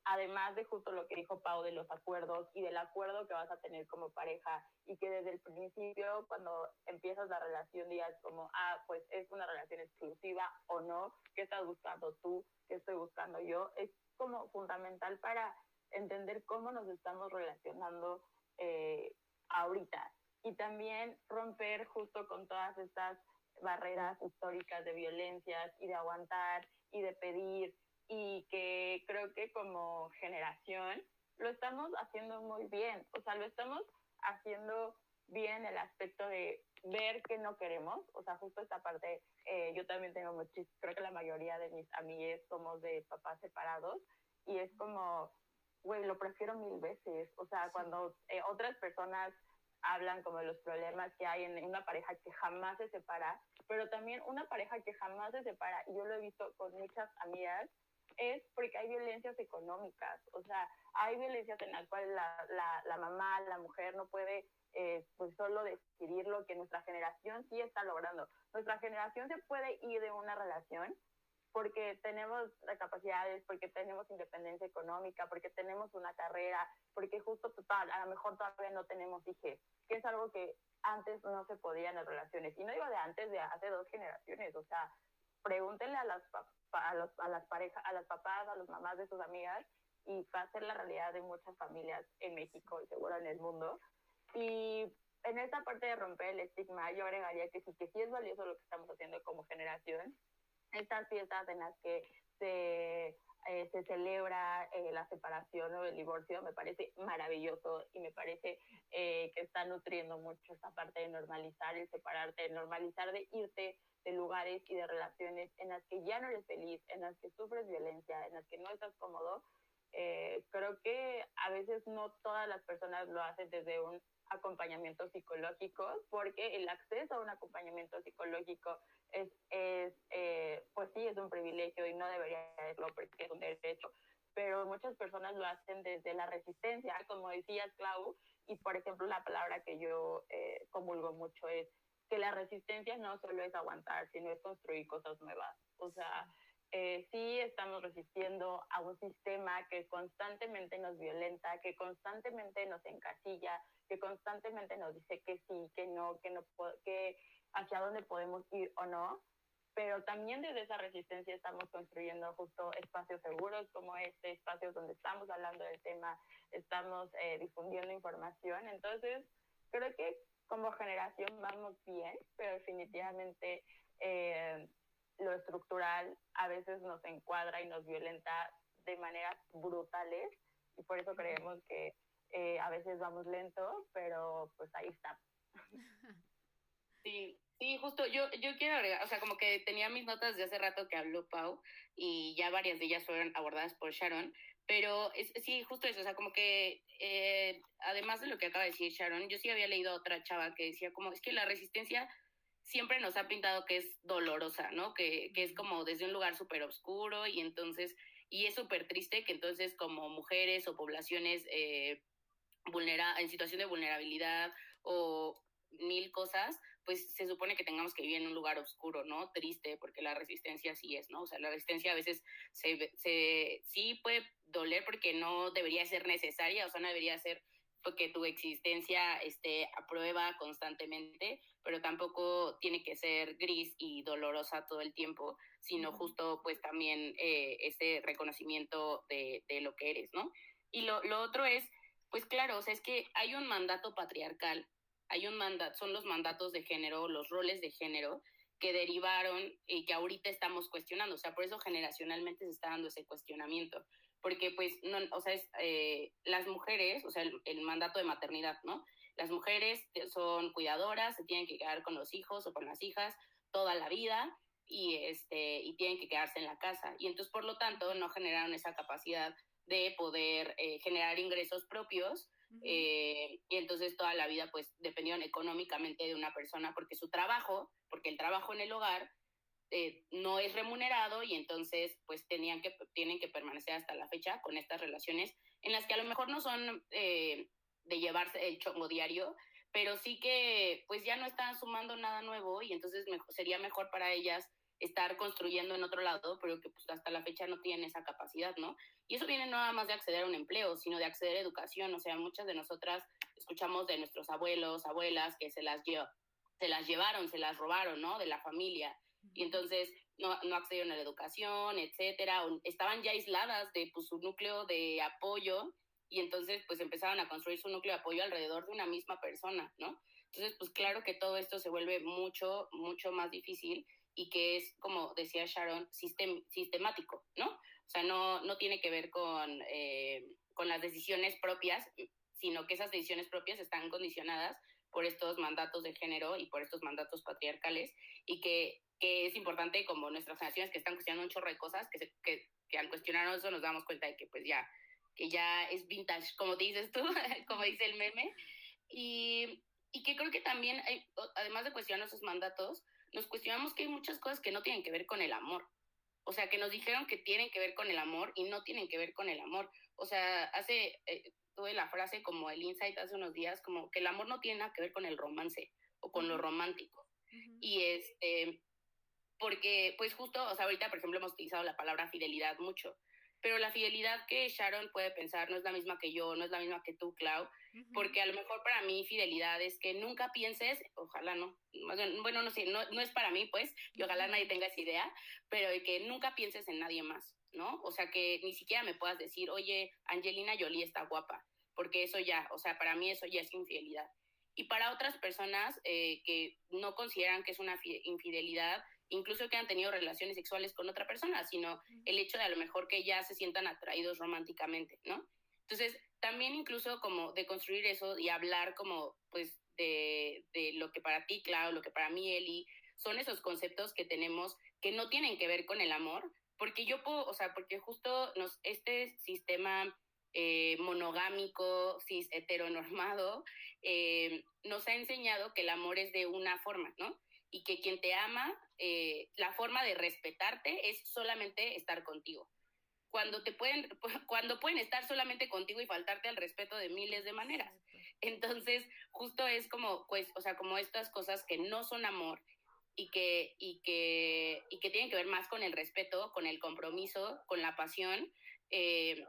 además de justo lo que dijo Pau de los acuerdos y del acuerdo que vas a tener como pareja y que desde el principio cuando empiezas la relación digas como, ah, pues es una relación exclusiva o no, qué estás buscando tú, qué estoy buscando yo, es como fundamental para entender cómo nos estamos relacionando eh, ahorita. Y también romper justo con todas estas barreras históricas de violencias y de aguantar y de pedir y que creo que como generación lo estamos haciendo muy bien, o sea, lo estamos haciendo bien el aspecto de ver que no queremos, o sea, justo esta parte, eh, yo también tengo muchísimo, creo que la mayoría de mis amigues somos de papás separados y es como, güey, lo prefiero mil veces, o sea, cuando eh, otras personas hablan como de los problemas que hay en una pareja que jamás se separa, pero también una pareja que jamás se separa, y yo lo he visto con muchas amigas, es porque hay violencias económicas, o sea, hay violencias en las cuales la, la, la mamá, la mujer no puede eh, pues solo decidir lo que nuestra generación sí está logrando. Nuestra generación se puede ir de una relación porque tenemos capacidades, porque tenemos independencia económica, porque tenemos una carrera, porque justo total, a lo mejor todavía no tenemos hijos, que es algo que antes no se podía en las relaciones. Y no digo de antes, de hace dos generaciones, o sea, pregúntenle a las, a, los, a las parejas, a las papás, a las mamás de sus amigas, y va a ser la realidad de muchas familias en México y seguro en el mundo. Y en esta parte de romper el estigma, yo agregaría que sí, que sí es valioso lo que estamos haciendo como generación, estas fiestas en las que se, eh, se celebra eh, la separación o el divorcio me parece maravilloso y me parece eh, que está nutriendo mucho esta parte de normalizar el separarte, de normalizar de irte de lugares y de relaciones en las que ya no eres feliz, en las que sufres violencia, en las que no estás cómodo. creo que a veces no todas las personas lo hacen desde un acompañamiento psicológico, porque el acceso a un acompañamiento psicológico es, es eh, pues sí, es un privilegio y no debería serlo porque es un derecho, pero muchas personas lo hacen desde la resistencia, como decías, Clau, y por ejemplo la palabra que yo eh, comulgo mucho es que la resistencia no solo es aguantar, sino es construir cosas nuevas. O sea, eh, sí estamos resistiendo a un sistema que constantemente nos violenta, que constantemente nos encasilla, que constantemente nos dice que sí, que no, que no, que hacia dónde podemos ir o no, pero también desde esa resistencia estamos construyendo justo espacios seguros como este, espacios donde estamos hablando del tema, estamos eh, difundiendo información, entonces creo que como generación vamos bien, pero definitivamente eh, lo estructural a veces nos encuadra y nos violenta de maneras brutales y por eso creemos que eh, a veces vamos lento, pero pues ahí está. Sí, sí, justo yo, yo quiero agregar, o sea, como que tenía mis notas de hace rato que habló Pau y ya varias de ellas fueron abordadas por Sharon, pero es, sí, justo eso, o sea, como que eh, además de lo que acaba de decir Sharon, yo sí había leído a otra chava que decía como, es que la resistencia siempre nos ha pintado que es dolorosa, ¿no? Que, que es como desde un lugar súper oscuro y entonces, y es súper triste que entonces como mujeres o poblaciones eh, vulnera en situación de vulnerabilidad o mil cosas, pues se supone que tengamos que vivir en un lugar oscuro, ¿no? Triste, porque la resistencia sí es, ¿no? O sea, la resistencia a veces se, se, sí puede doler porque no debería ser necesaria, o sea, no debería ser porque tu existencia esté a prueba constantemente, pero tampoco tiene que ser gris y dolorosa todo el tiempo, sino justo pues también eh, ese reconocimiento de, de, lo que eres, ¿no? Y lo, lo otro es pues claro, o sea, es que hay un mandato patriarcal, hay un mandato, son los mandatos de género, los roles de género que derivaron y que ahorita estamos cuestionando, o sea, por eso generacionalmente se está dando ese cuestionamiento, porque pues, no, o sea, es, eh, las mujeres, o sea, el, mandato de maternidad, ¿no? Las mujeres son cuidadoras, se tienen que quedar con los hijos o con las hijas toda la vida y, este, y tienen que quedarse en la casa. Y entonces, por lo tanto, no generaron esa capacidad de poder eh, generar ingresos propios. Eh, y entonces toda la vida pues dependieron económicamente de una persona porque su trabajo, porque el trabajo en el hogar eh, no es remunerado y entonces pues tenían que, tienen que permanecer hasta la fecha con estas relaciones en las que a lo mejor no son eh, de llevarse el chongo diario, pero sí que pues ya no están sumando nada nuevo y entonces mejor, sería mejor para ellas estar construyendo en otro lado, pero que pues hasta la fecha no tienen esa capacidad, ¿no? Y eso viene no nada más de acceder a un empleo, sino de acceder a educación, o sea, muchas de nosotras escuchamos de nuestros abuelos, abuelas que se las, lle se las llevaron, se las robaron, ¿no? De la familia. Y entonces no, no accedieron a la educación, etcétera, o estaban ya aisladas de pues, su núcleo de apoyo y entonces pues empezaron a construir su núcleo de apoyo alrededor de una misma persona, ¿no? Entonces, pues claro que todo esto se vuelve mucho, mucho más difícil y que es, como decía Sharon, sistem sistemático, ¿no? O sea, no, no tiene que ver con, eh, con las decisiones propias, sino que esas decisiones propias están condicionadas por estos mandatos de género y por estos mandatos patriarcales y que, que es importante como nuestras generaciones que están cuestionando un chorro de cosas, que, que, que al cuestionar eso nos damos cuenta de que pues ya, que ya es vintage, como te dices tú, como dice el meme, y, y que creo que también, además de cuestionar esos mandatos, nos cuestionamos que hay muchas cosas que no tienen que ver con el amor. O sea, que nos dijeron que tienen que ver con el amor y no tienen que ver con el amor. O sea, hace, eh, tuve la frase como el insight hace unos días, como que el amor no tiene nada que ver con el romance o con lo romántico. Y este, porque pues justo, o sea, ahorita por ejemplo hemos utilizado la palabra fidelidad mucho, pero la fidelidad que Sharon puede pensar no es la misma que yo, no es la misma que tú, Clau, porque a lo mejor para mí fidelidad es que nunca pienses, ojalá no, bueno, no sé, no, no es para mí, pues, y ojalá nadie tenga esa idea, pero que nunca pienses en nadie más, ¿no? O sea, que ni siquiera me puedas decir, oye, Angelina Jolie está guapa, porque eso ya, o sea, para mí eso ya es infidelidad. Y para otras personas eh, que no consideran que es una infidelidad, incluso que han tenido relaciones sexuales con otra persona, sino el hecho de a lo mejor que ya se sientan atraídos románticamente, ¿no? Entonces, también incluso como de construir eso y hablar como, pues, de, de lo que para ti, Clau, lo que para mí, Eli, son esos conceptos que tenemos que no tienen que ver con el amor, porque yo puedo, o sea, porque justo nos, este sistema eh, monogámico, cis heteronormado, eh, nos ha enseñado que el amor es de una forma, ¿no? Y que quien te ama, eh, la forma de respetarte es solamente estar contigo cuando te pueden, cuando pueden estar solamente contigo y faltarte al respeto de miles de maneras. Entonces, justo es como, pues, o sea, como estas cosas que no son amor y que, y que, y que tienen que ver más con el respeto, con el compromiso, con la pasión, eh,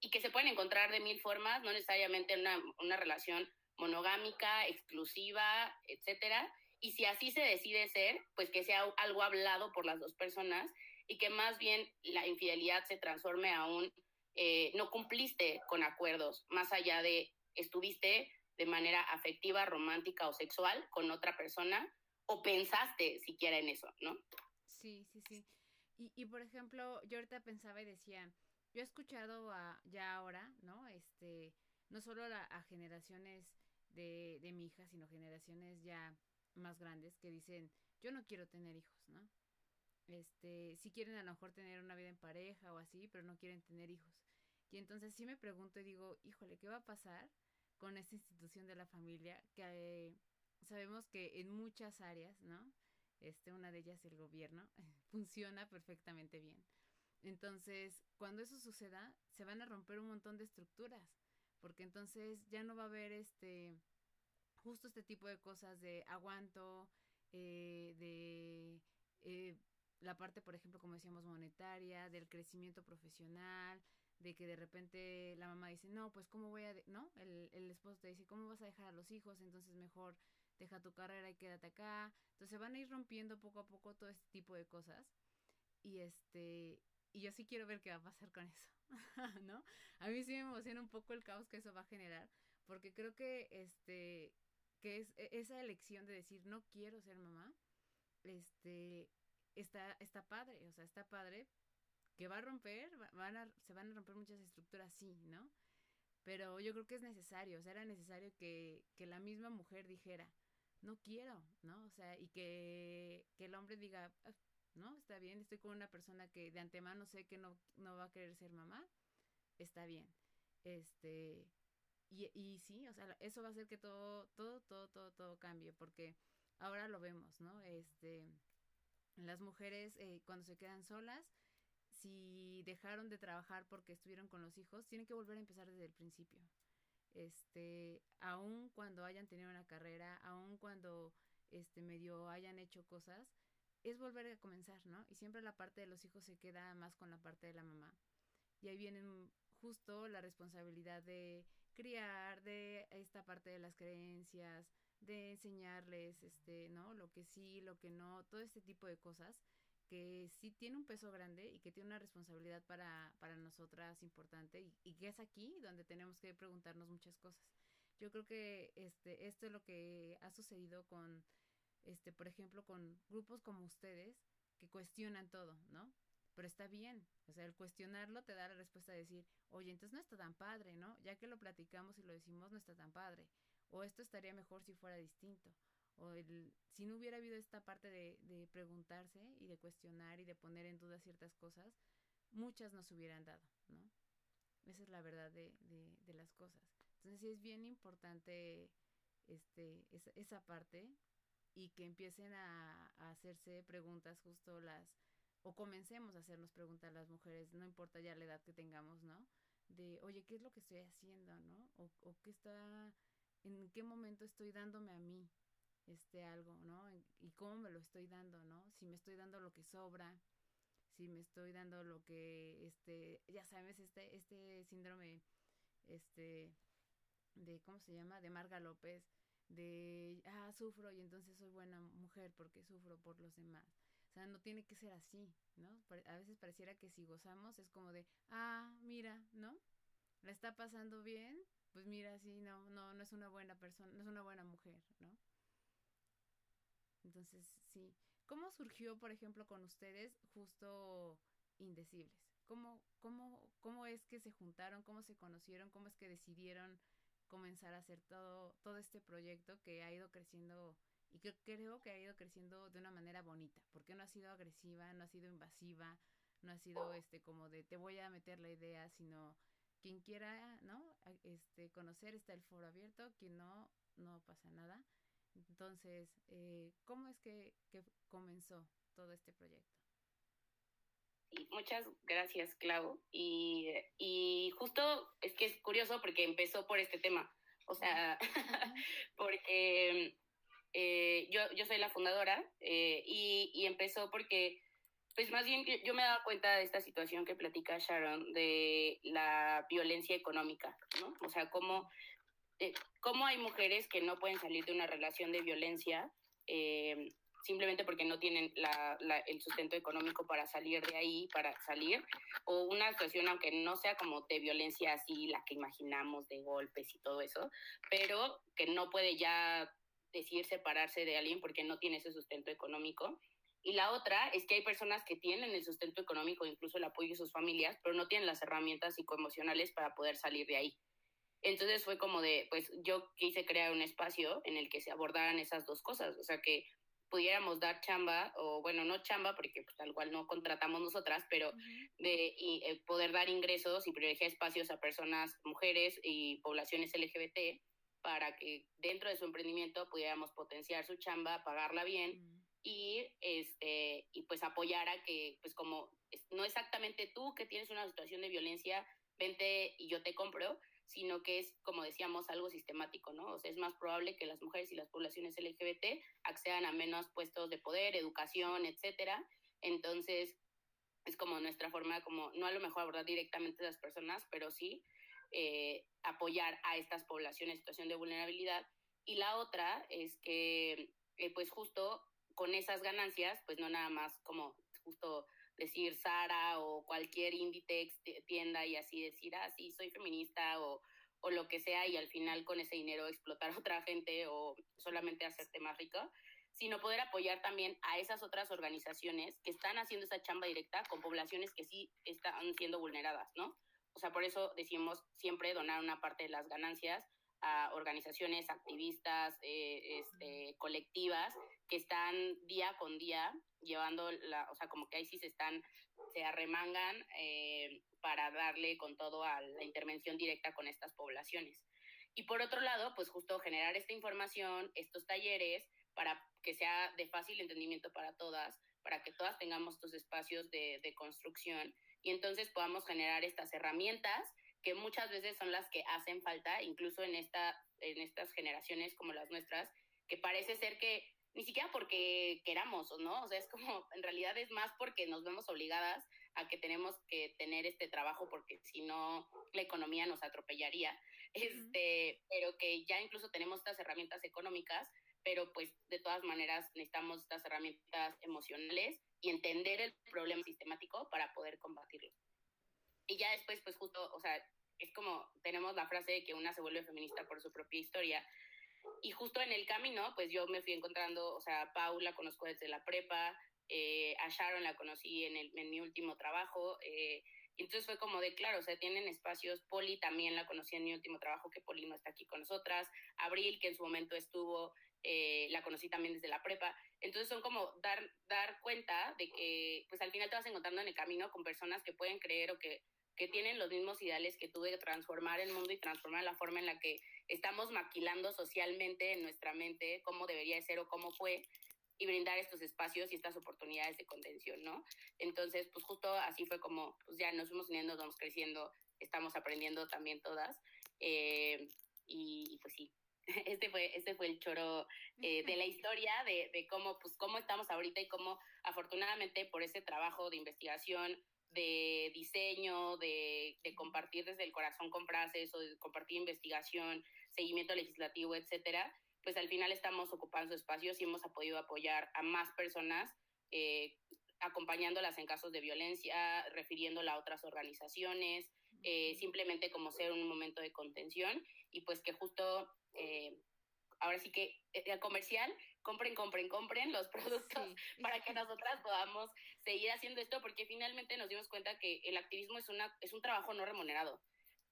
y que se pueden encontrar de mil formas, no necesariamente en una, una relación monogámica, exclusiva, etcétera. Y si así se decide ser, pues que sea algo hablado por las dos personas y que más bien la infidelidad se transforme a un eh, no cumpliste con acuerdos, más allá de estuviste de manera afectiva, romántica o sexual con otra persona o pensaste siquiera en eso, ¿no? Sí, sí, sí. Y, y por ejemplo, yo ahorita pensaba y decía, yo he escuchado a, ya ahora, ¿no? Este, no solo a generaciones de, de mi hija, sino generaciones ya más grandes que dicen, yo no quiero tener hijos, ¿no? Este, si quieren a lo mejor tener una vida en pareja o así, pero no quieren tener hijos. Y entonces sí me pregunto y digo, híjole, ¿qué va a pasar con esta institución de la familia? Que sabemos que en muchas áreas, ¿no? Este, una de ellas el gobierno, funciona perfectamente bien. Entonces, cuando eso suceda, se van a romper un montón de estructuras, porque entonces ya no va a haber este, justo este tipo de cosas de aguanto, eh, de eh, la parte, por ejemplo, como decíamos, monetaria, del crecimiento profesional, de que de repente la mamá dice, no, pues cómo voy a, ¿no? El, el esposo te dice, ¿cómo vas a dejar a los hijos? Entonces mejor deja tu carrera y quédate acá. Entonces van a ir rompiendo poco a poco todo este tipo de cosas. Y este, y yo sí quiero ver qué va a pasar con eso, ¿no? A mí sí me emociona un poco el caos que eso va a generar, porque creo que este, que es e, esa elección de decir, no quiero ser mamá, este, está, está padre, o sea, está padre que va a romper, van se van a romper muchas estructuras, sí, ¿no? Pero yo creo que es necesario, o sea, era necesario que, que la misma mujer dijera, no quiero, ¿no? O sea, y que, que el hombre diga, ah, no, está bien, estoy con una persona que de antemano sé que no, no va a querer ser mamá, está bien. Este, y, y sí, o sea, eso va a hacer que todo, todo, todo, todo, todo cambie, porque ahora lo vemos, ¿no? Este, las mujeres eh, cuando se quedan solas, si dejaron de trabajar porque estuvieron con los hijos, tienen que volver a empezar desde el principio. Este, aun cuando hayan tenido una carrera, aun cuando este medio hayan hecho cosas, es volver a comenzar, ¿no? Y siempre la parte de los hijos se queda más con la parte de la mamá. Y ahí viene justo la responsabilidad de criar, de esta parte de las creencias, de enseñarles, este, ¿no? Lo que sí, lo que no, todo este tipo de cosas que sí tiene un peso grande y que tiene una responsabilidad para, para nosotras importante y, que es aquí donde tenemos que preguntarnos muchas cosas. Yo creo que este, esto es lo que ha sucedido con, este, por ejemplo, con grupos como ustedes que cuestionan todo, ¿no? pero está bien. O sea, el cuestionarlo te da la respuesta de decir, oye, entonces no está tan padre, ¿no? Ya que lo platicamos y lo decimos, no está tan padre. O esto estaría mejor si fuera distinto. O el, si no hubiera habido esta parte de, preguntarse y de cuestionar y de poner en duda ciertas cosas, muchas nos hubieran dado, ¿no? Esa es la verdad de, de, las cosas. Entonces sí es bien importante este, esa, esa parte y que empiecen a, hacerse preguntas justo las, o comencemos a hacernos preguntas las mujeres, no importa ya la edad que tengamos, ¿no? De, oye, ¿qué es lo que estoy haciendo, ¿no? O qué está, en qué momento estoy dándome a mí este algo, ¿no? Y cómo me lo estoy dando, ¿no? Si me estoy dando lo que sobra, si me estoy dando lo que, este, ya sabes, este, este síndrome, este, de, ¿cómo se llama? De Marga López, de, ah, sufro y entonces soy buena mujer porque sufro por los demás. O sea, no tiene que ser así, ¿no? A veces pareciera que si gozamos es como de, ah, mira, ¿no? La está pasando bien, pues mira, sí, no, no, no es una buena persona, no es una buena mujer, ¿no? Entonces, sí. ¿Cómo surgió, por ejemplo, con ustedes justo Indecibles? ¿Cómo, cómo, ¿Cómo es que se juntaron? ¿Cómo se conocieron? ¿Cómo es que decidieron comenzar a hacer todo, todo este proyecto que ha ido creciendo y que creo que ha ido creciendo de una manera bonita? Porque no ha sido agresiva, no ha sido invasiva, no ha sido este como de te voy a meter la idea, sino quien quiera, ¿no? Este conocer está el foro abierto, quien no, no pasa nada. Entonces, eh, ¿cómo es que, que, comenzó todo este proyecto? Muchas gracias, Clau. Y, y, justo es que es curioso porque empezó por este tema. O sea, porque eh, yo, yo soy la fundadora eh, y, y, empezó porque, pues más bien yo me daba cuenta de esta situación que platica Sharon de la violencia económica, ¿no? O sea, cómo eh, cómo hay mujeres que no pueden salir de una relación de violencia eh, simplemente porque no tienen la, la, el sustento económico para salir de ahí, para salir, o una situación, aunque no sea como de violencia así, la que imaginamos, de golpes y todo eso, pero que no puede ya decidir separarse de alguien porque no tiene ese sustento económico. Y la otra es que hay personas que tienen el sustento económico, incluso el apoyo de sus familias, pero no tienen las herramientas psicoemocionales para poder salir de ahí. Entonces fue como de, pues yo quise crear un espacio en el que se abordaran esas dos cosas, o sea, que pudiéramos dar chamba, o bueno, no chamba, porque pues, tal cual no contratamos nosotras, pero uh -huh. de y, eh, poder dar ingresos y privilegiar espacios a personas, mujeres y poblaciones LGBT para que dentro de su emprendimiento pudiéramos potenciar su chamba, pagarla bien uh -huh. Y, este, y pues apoyar a que, pues como no exactamente tú que tienes una situación de violencia, vente y yo te compro, sino que es, como decíamos, algo sistemático, ¿no? O sea, es más probable que las mujeres y las poblaciones LGBT accedan a menos puestos de poder, educación, etcétera. Entonces, es como nuestra forma, como no a lo mejor abordar directamente a las personas, pero sí eh, apoyar a estas poblaciones en situación de vulnerabilidad. Y la otra es que, eh, pues justo con esas ganancias, pues no nada más como justo decir Sara o cualquier Inditex tienda y así decir, ah, sí, soy feminista o, o lo que sea y al final con ese dinero explotar a otra gente o solamente hacerte más rico, sino poder apoyar también a esas otras organizaciones que están haciendo esa chamba directa con poblaciones que sí están siendo vulneradas, ¿no? O sea, por eso decimos siempre donar una parte de las ganancias a organizaciones activistas, eh, este, colectivas, que están día con día llevando la, o sea, como que ahí sí se están, se arremangan eh, para darle con todo a la intervención directa con estas poblaciones. Y por otro lado, pues justo generar esta información, estos talleres, para que sea de fácil entendimiento para todas, para que todas tengamos estos espacios de, de construcción y entonces podamos generar estas herramientas que muchas veces son las que hacen falta, incluso en, esta, en estas generaciones como las nuestras, que parece ser que ni siquiera porque queramos, ¿no? O sea, es como, en realidad es más porque nos vemos obligadas a que tenemos que tener este trabajo porque si no, la economía nos atropellaría. Uh -huh. Este, pero que ya incluso tenemos estas herramientas económicas, pero pues de todas maneras necesitamos estas herramientas emocionales y entender el problema sistemático para poder combatirlo. Y ya después, pues justo, o sea, es como tenemos la frase de que una se vuelve feminista por su propia historia. Y justo en el camino, pues yo me fui encontrando, o sea, Paula conozco desde la prepa, eh, a Sharon la conocí en, el, en mi último trabajo, eh, entonces fue como de, claro, o sea, tienen espacios, Poli también la conocí en mi último trabajo, que Poli no está aquí con nosotras, Abril, que en su momento estuvo, eh, la conocí también desde la prepa, entonces son como dar, dar cuenta de que, pues al final te vas encontrando en el camino con personas que pueden creer o que que tienen los mismos ideales que tú de transformar el mundo y transformar la forma en la que estamos maquilando socialmente en nuestra mente cómo debería ser o cómo fue y brindar estos espacios y estas oportunidades de contención, ¿no? Entonces, pues justo así fue como, pues ya nos fuimos uniendo, vamos creciendo, estamos aprendiendo también todas. Eh, y, pues sí, este fue, este fue el choro eh, de la historia de, de, cómo, pues, cómo estamos ahorita y cómo afortunadamente por ese trabajo de investigación, de diseño, de, de, compartir desde el corazón con frases o de compartir investigación, seguimiento legislativo, etcétera, pues al final estamos ocupando espacios y hemos podido apoyar a más personas, eh, acompañándolas en casos de violencia, refiriéndola a otras organizaciones, eh, simplemente como ser un momento de contención y pues que justo, eh, ahora sí que el comercial, compren, compren, compren los productos para que nosotras podamos seguir haciendo esto, porque finalmente nos dimos cuenta que el activismo es, una, es un trabajo no remunerado.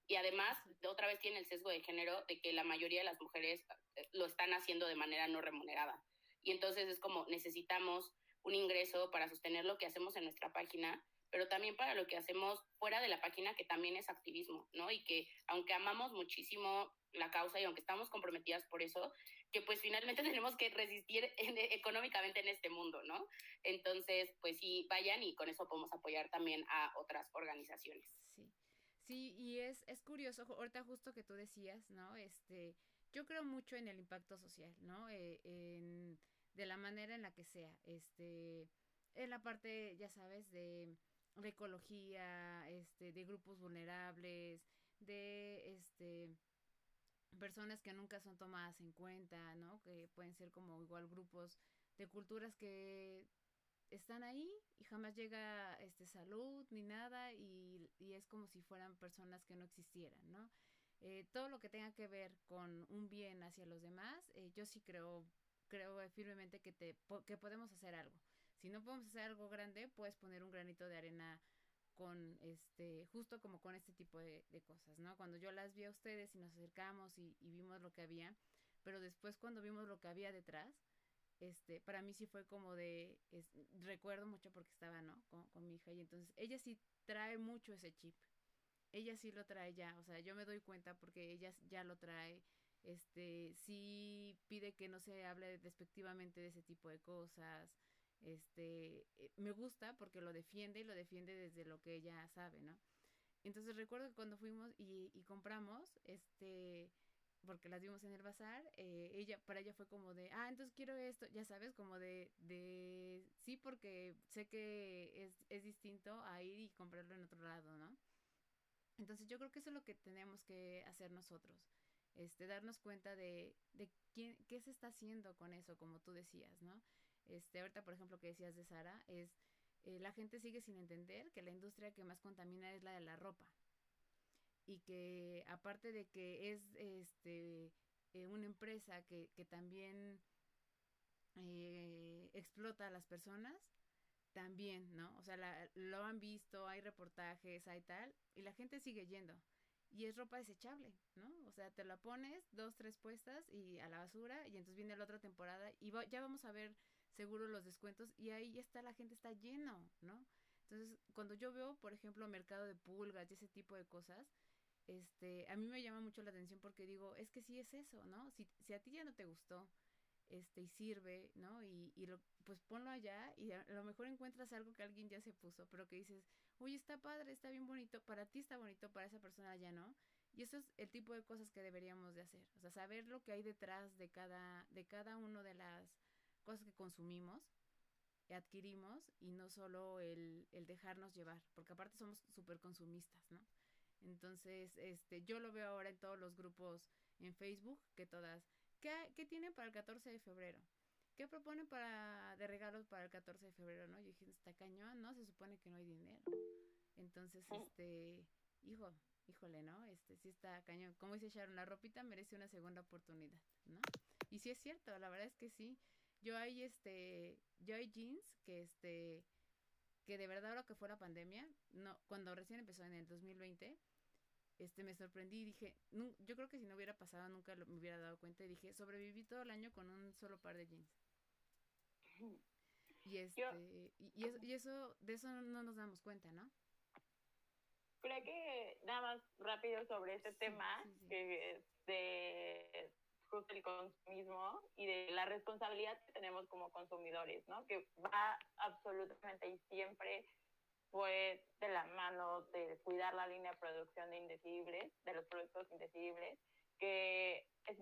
Y además, otra vez tiene el sesgo de género de que la mayoría de las mujeres eh, lo están haciendo de manera no remunerada. Y entonces es como necesitamos un ingreso para sostener lo que hacemos en nuestra página, pero también para lo que hacemos fuera de la página, que también es activismo, ¿no? Y que aunque amamos muchísimo la causa y aunque estamos comprometidas por eso, que pues finalmente tenemos que resistir económicamente en este mundo, ¿no? Entonces, pues sí, vayan y con eso podemos apoyar también a otras organizaciones. Sí. Sí, y es, es curioso, ahorita justo que tú decías, ¿no? Este, yo creo mucho en el impacto social, ¿no? Eh, en, de la manera en la que sea, este, en la parte, ya sabes, de, de ecología, este, de grupos vulnerables, de, este, personas que nunca son tomadas en cuenta, ¿no? Que pueden ser como igual grupos de culturas que están ahí y jamás llega este salud ni nada y, es como si fueran personas que no existieran, ¿no? Eh, todo lo que tenga que ver con un bien hacia los demás, eh, yo sí creo, creo firmemente que, te, que podemos hacer algo. Si no podemos hacer algo grande, puedes poner un granito de arena con este, justo como con este tipo de, cosas, ¿no? Cuando yo las vi a ustedes y nos acercamos y, y vimos lo que había, pero después cuando vimos lo que había detrás, este, para mí sí fue como de, recuerdo mucho porque estaba, ¿no? Con, con, mi hija y entonces ella sí trae mucho ese chip. Ella sí lo trae ya, o sea, yo me doy cuenta porque ella ya lo trae. Este, sí pide que no se hable despectivamente de ese tipo de cosas. Este, eh, me gusta porque lo defiende y lo defiende desde lo que ella sabe, ¿no? Entonces recuerdo que cuando fuimos y, compramos, este, porque las vimos en el bazar, eh, ella, para ella fue como de, ah, entonces quiero esto, ya sabes, como de, de, sí, porque sé que es, es distinto a ir y comprarlo en otro lado, ¿no? Entonces yo creo que eso es lo que tenemos que hacer nosotros, este, darnos cuenta de, de quién, qué se está haciendo con eso, como tú decías, ¿no? Este, ahorita, por ejemplo, que decías de Sara, es, eh, la gente sigue sin entender que la industria que más contamina es la de la ropa, y que aparte de que es este eh, una empresa que, que también eh, explota a las personas, también, ¿no? O sea, la, lo han visto, hay reportajes, hay tal, y la gente sigue yendo. Y es ropa desechable, ¿no? O sea, te la pones, dos, tres puestas y a la basura, y entonces viene la otra temporada y ya vamos a ver seguro los descuentos y ahí está, la gente está lleno, ¿no? Entonces, cuando yo veo, por ejemplo, mercado de pulgas y ese tipo de cosas, este, a mí me llama mucho la atención porque digo, es que sí es eso, ¿no? Si, si a ti ya no te gustó, este, y sirve, ¿no? Y, y lo, pues ponlo allá y a, lo mejor encuentras algo que alguien ya se puso, pero que dices, oye, está padre, está bien bonito, para ti está bonito, para esa persona ya no. Y eso es el tipo de cosas que deberíamos de hacer, o sea, saber lo que hay detrás de cada, de cada uno de las cosas que consumimos, adquirimos, y no solo el, el dejarnos llevar, porque aparte somos súper consumistas, ¿no? Entonces, este, yo lo veo ahora en todos los grupos en Facebook, que todas, ¿qué, qué tienen para el 14 de febrero? ¿Qué proponen para de regalos para el 14 de febrero, no? Yo dije, está cañón, ¿no? Se supone que no hay dinero. Entonces, este, hijo, híjole, ¿no? Este, sí está cañón. Como dice Sharon, la ropita merece una segunda oportunidad, ¿no? Y sí es cierto, la verdad es que sí. Yo hay este, yo hay jeans que este, que de verdad ahora que fue la pandemia, no, cuando recién empezó en el 2020, este, me sorprendí y dije, yo creo que si no hubiera pasado nunca me hubiera dado cuenta y dije, sobreviví todo el año con un solo par de jeans. Y este, y, eso, y eso, de eso no nos damos cuenta, ¿no? Creo que nada más rápido sobre este tema, que de justo el consumismo y de la responsabilidad que tenemos como consumidores, ¿no? Que va absolutamente y siempre pues de la mano de cuidar la línea de producción de indecibles, de los productos indecibles, que es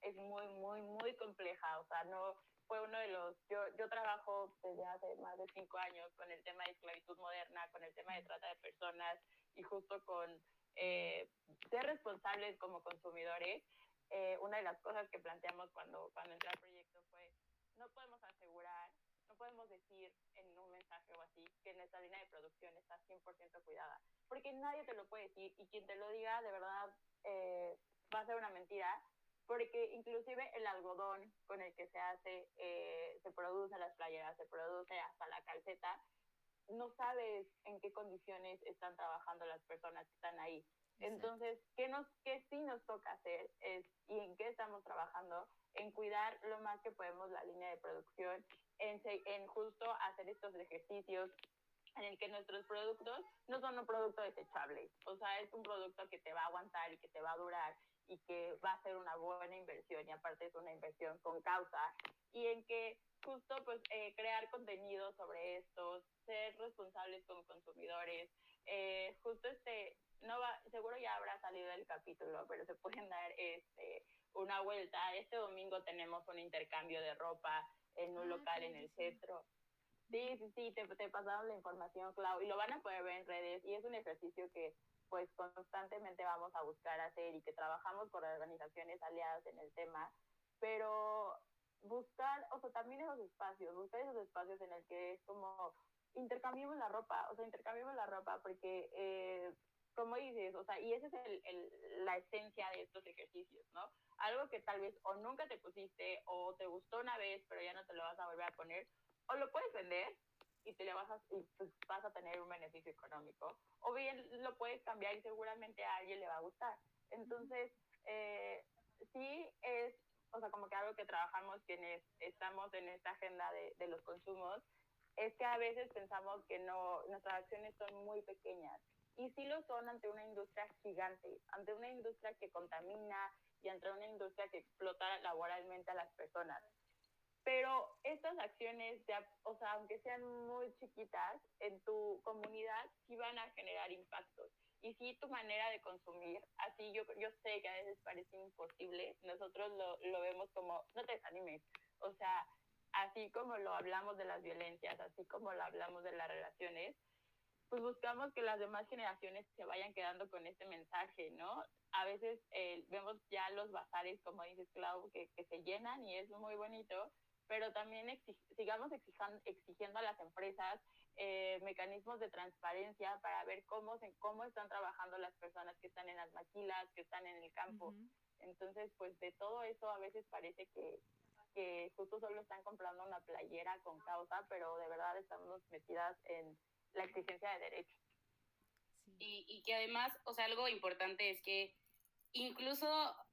es muy, muy, muy compleja, o sea, no fue uno de los, yo, yo trabajo desde hace más de cinco años con el tema de esclavitud moderna, con el tema de trata de personas y justo con eh, ser responsables como consumidores eh, una de las cosas que planteamos cuando, cuando entré al proyecto fue, no podemos asegurar, no podemos decir en un mensaje o así que nuestra línea de producción está 100% cuidada, porque nadie te lo puede decir y quien te lo diga de verdad eh, va a ser una mentira, porque inclusive el algodón con el que se hace, eh, se produce las playeras, se produce hasta la calceta, no sabes en qué condiciones están trabajando las personas que están ahí. Entonces, ¿qué, nos, ¿qué sí nos toca hacer es, y en qué estamos trabajando? En cuidar lo más que podemos la línea de producción, en, en justo hacer estos ejercicios en el que nuestros productos no son un producto desechable, o sea, es un producto que te va a aguantar y que te va a durar y que va a ser una buena inversión y aparte es una inversión con causa. Y en que justo pues eh, crear contenido sobre esto, ser responsables como consumidores, eh, justo este no va, seguro ya habrá salido el capítulo, pero se pueden dar este, una vuelta. Este domingo tenemos un intercambio de ropa en un ah, local en el centro. Sí, sí, sí, te, te pasaron la información, Clau, y lo van a poder ver en redes. Y es un ejercicio que pues constantemente vamos a buscar hacer y que trabajamos con organizaciones aliadas en el tema, pero buscar, o sea, también esos espacios, buscar esos espacios en el que es como intercambiemos la ropa, o sea, intercambiemos la ropa porque eh, como dices, o sea, y esa es el, el, la esencia de estos ejercicios, ¿no? Algo que tal vez o nunca te pusiste o te gustó una vez, pero ya no te lo vas a volver a poner, o lo puedes vender y te le vas a, y pues vas a tener un beneficio económico, o bien lo puedes cambiar y seguramente a alguien le va a gustar. Entonces, eh, sí es, o sea, como que algo que trabajamos quienes estamos en esta agenda de, de los consumos, es que a veces pensamos que no, nuestras acciones son muy pequeñas y sí lo son ante una industria gigante, ante una industria que contamina y ante una industria que explota laboralmente a las personas. Pero estas acciones, o sea, aunque sean muy chiquitas, en tu comunidad sí van a generar impactos. Y sí, tu manera de consumir, así yo, yo sé que a veces parece imposible, nosotros lo, lo vemos como, no te desanimes, o sea, así como lo hablamos de las violencias, así como lo hablamos de las relaciones, pues buscamos que las demás generaciones se vayan quedando con este mensaje, ¿no? A veces eh, vemos ya los bazares, como dices, Clau, que, que se llenan y es muy bonito, pero también sigamos exigiendo a las empresas eh, mecanismos de transparencia para ver cómo, se, cómo están trabajando las personas que están en las maquilas, que están en el campo. Entonces, pues de todo eso a veces parece que, que justo solo están comprando una playera con causa, pero de verdad estamos metidas en la exigencia de derechos. Y, y que además, o sea, algo importante es que incluso,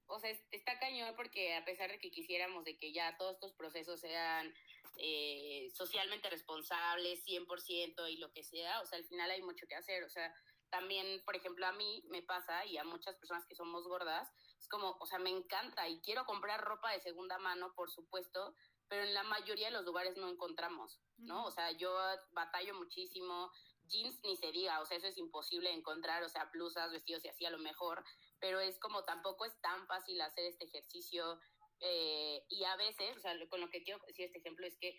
o sea, está cañón porque a pesar de que quisiéramos de que ya todos estos procesos sean eh, socialmente responsables, 100% y lo que sea, o sea, al final hay mucho que hacer, o sea, también, por ejemplo, a mí me pasa y a muchas personas que somos gordas, es como, o sea, me encanta y quiero comprar ropa de segunda mano, por supuesto, pero en la mayoría de los lugares no encontramos, ¿no? O sea, yo batallo muchísimo, jeans ni se diga, o sea, eso es imposible encontrar, o sea, blusas, vestidos y así a lo mejor, pero es como tampoco es tan fácil hacer este ejercicio eh, y a veces, o sea, con lo que quiero decir este ejemplo es que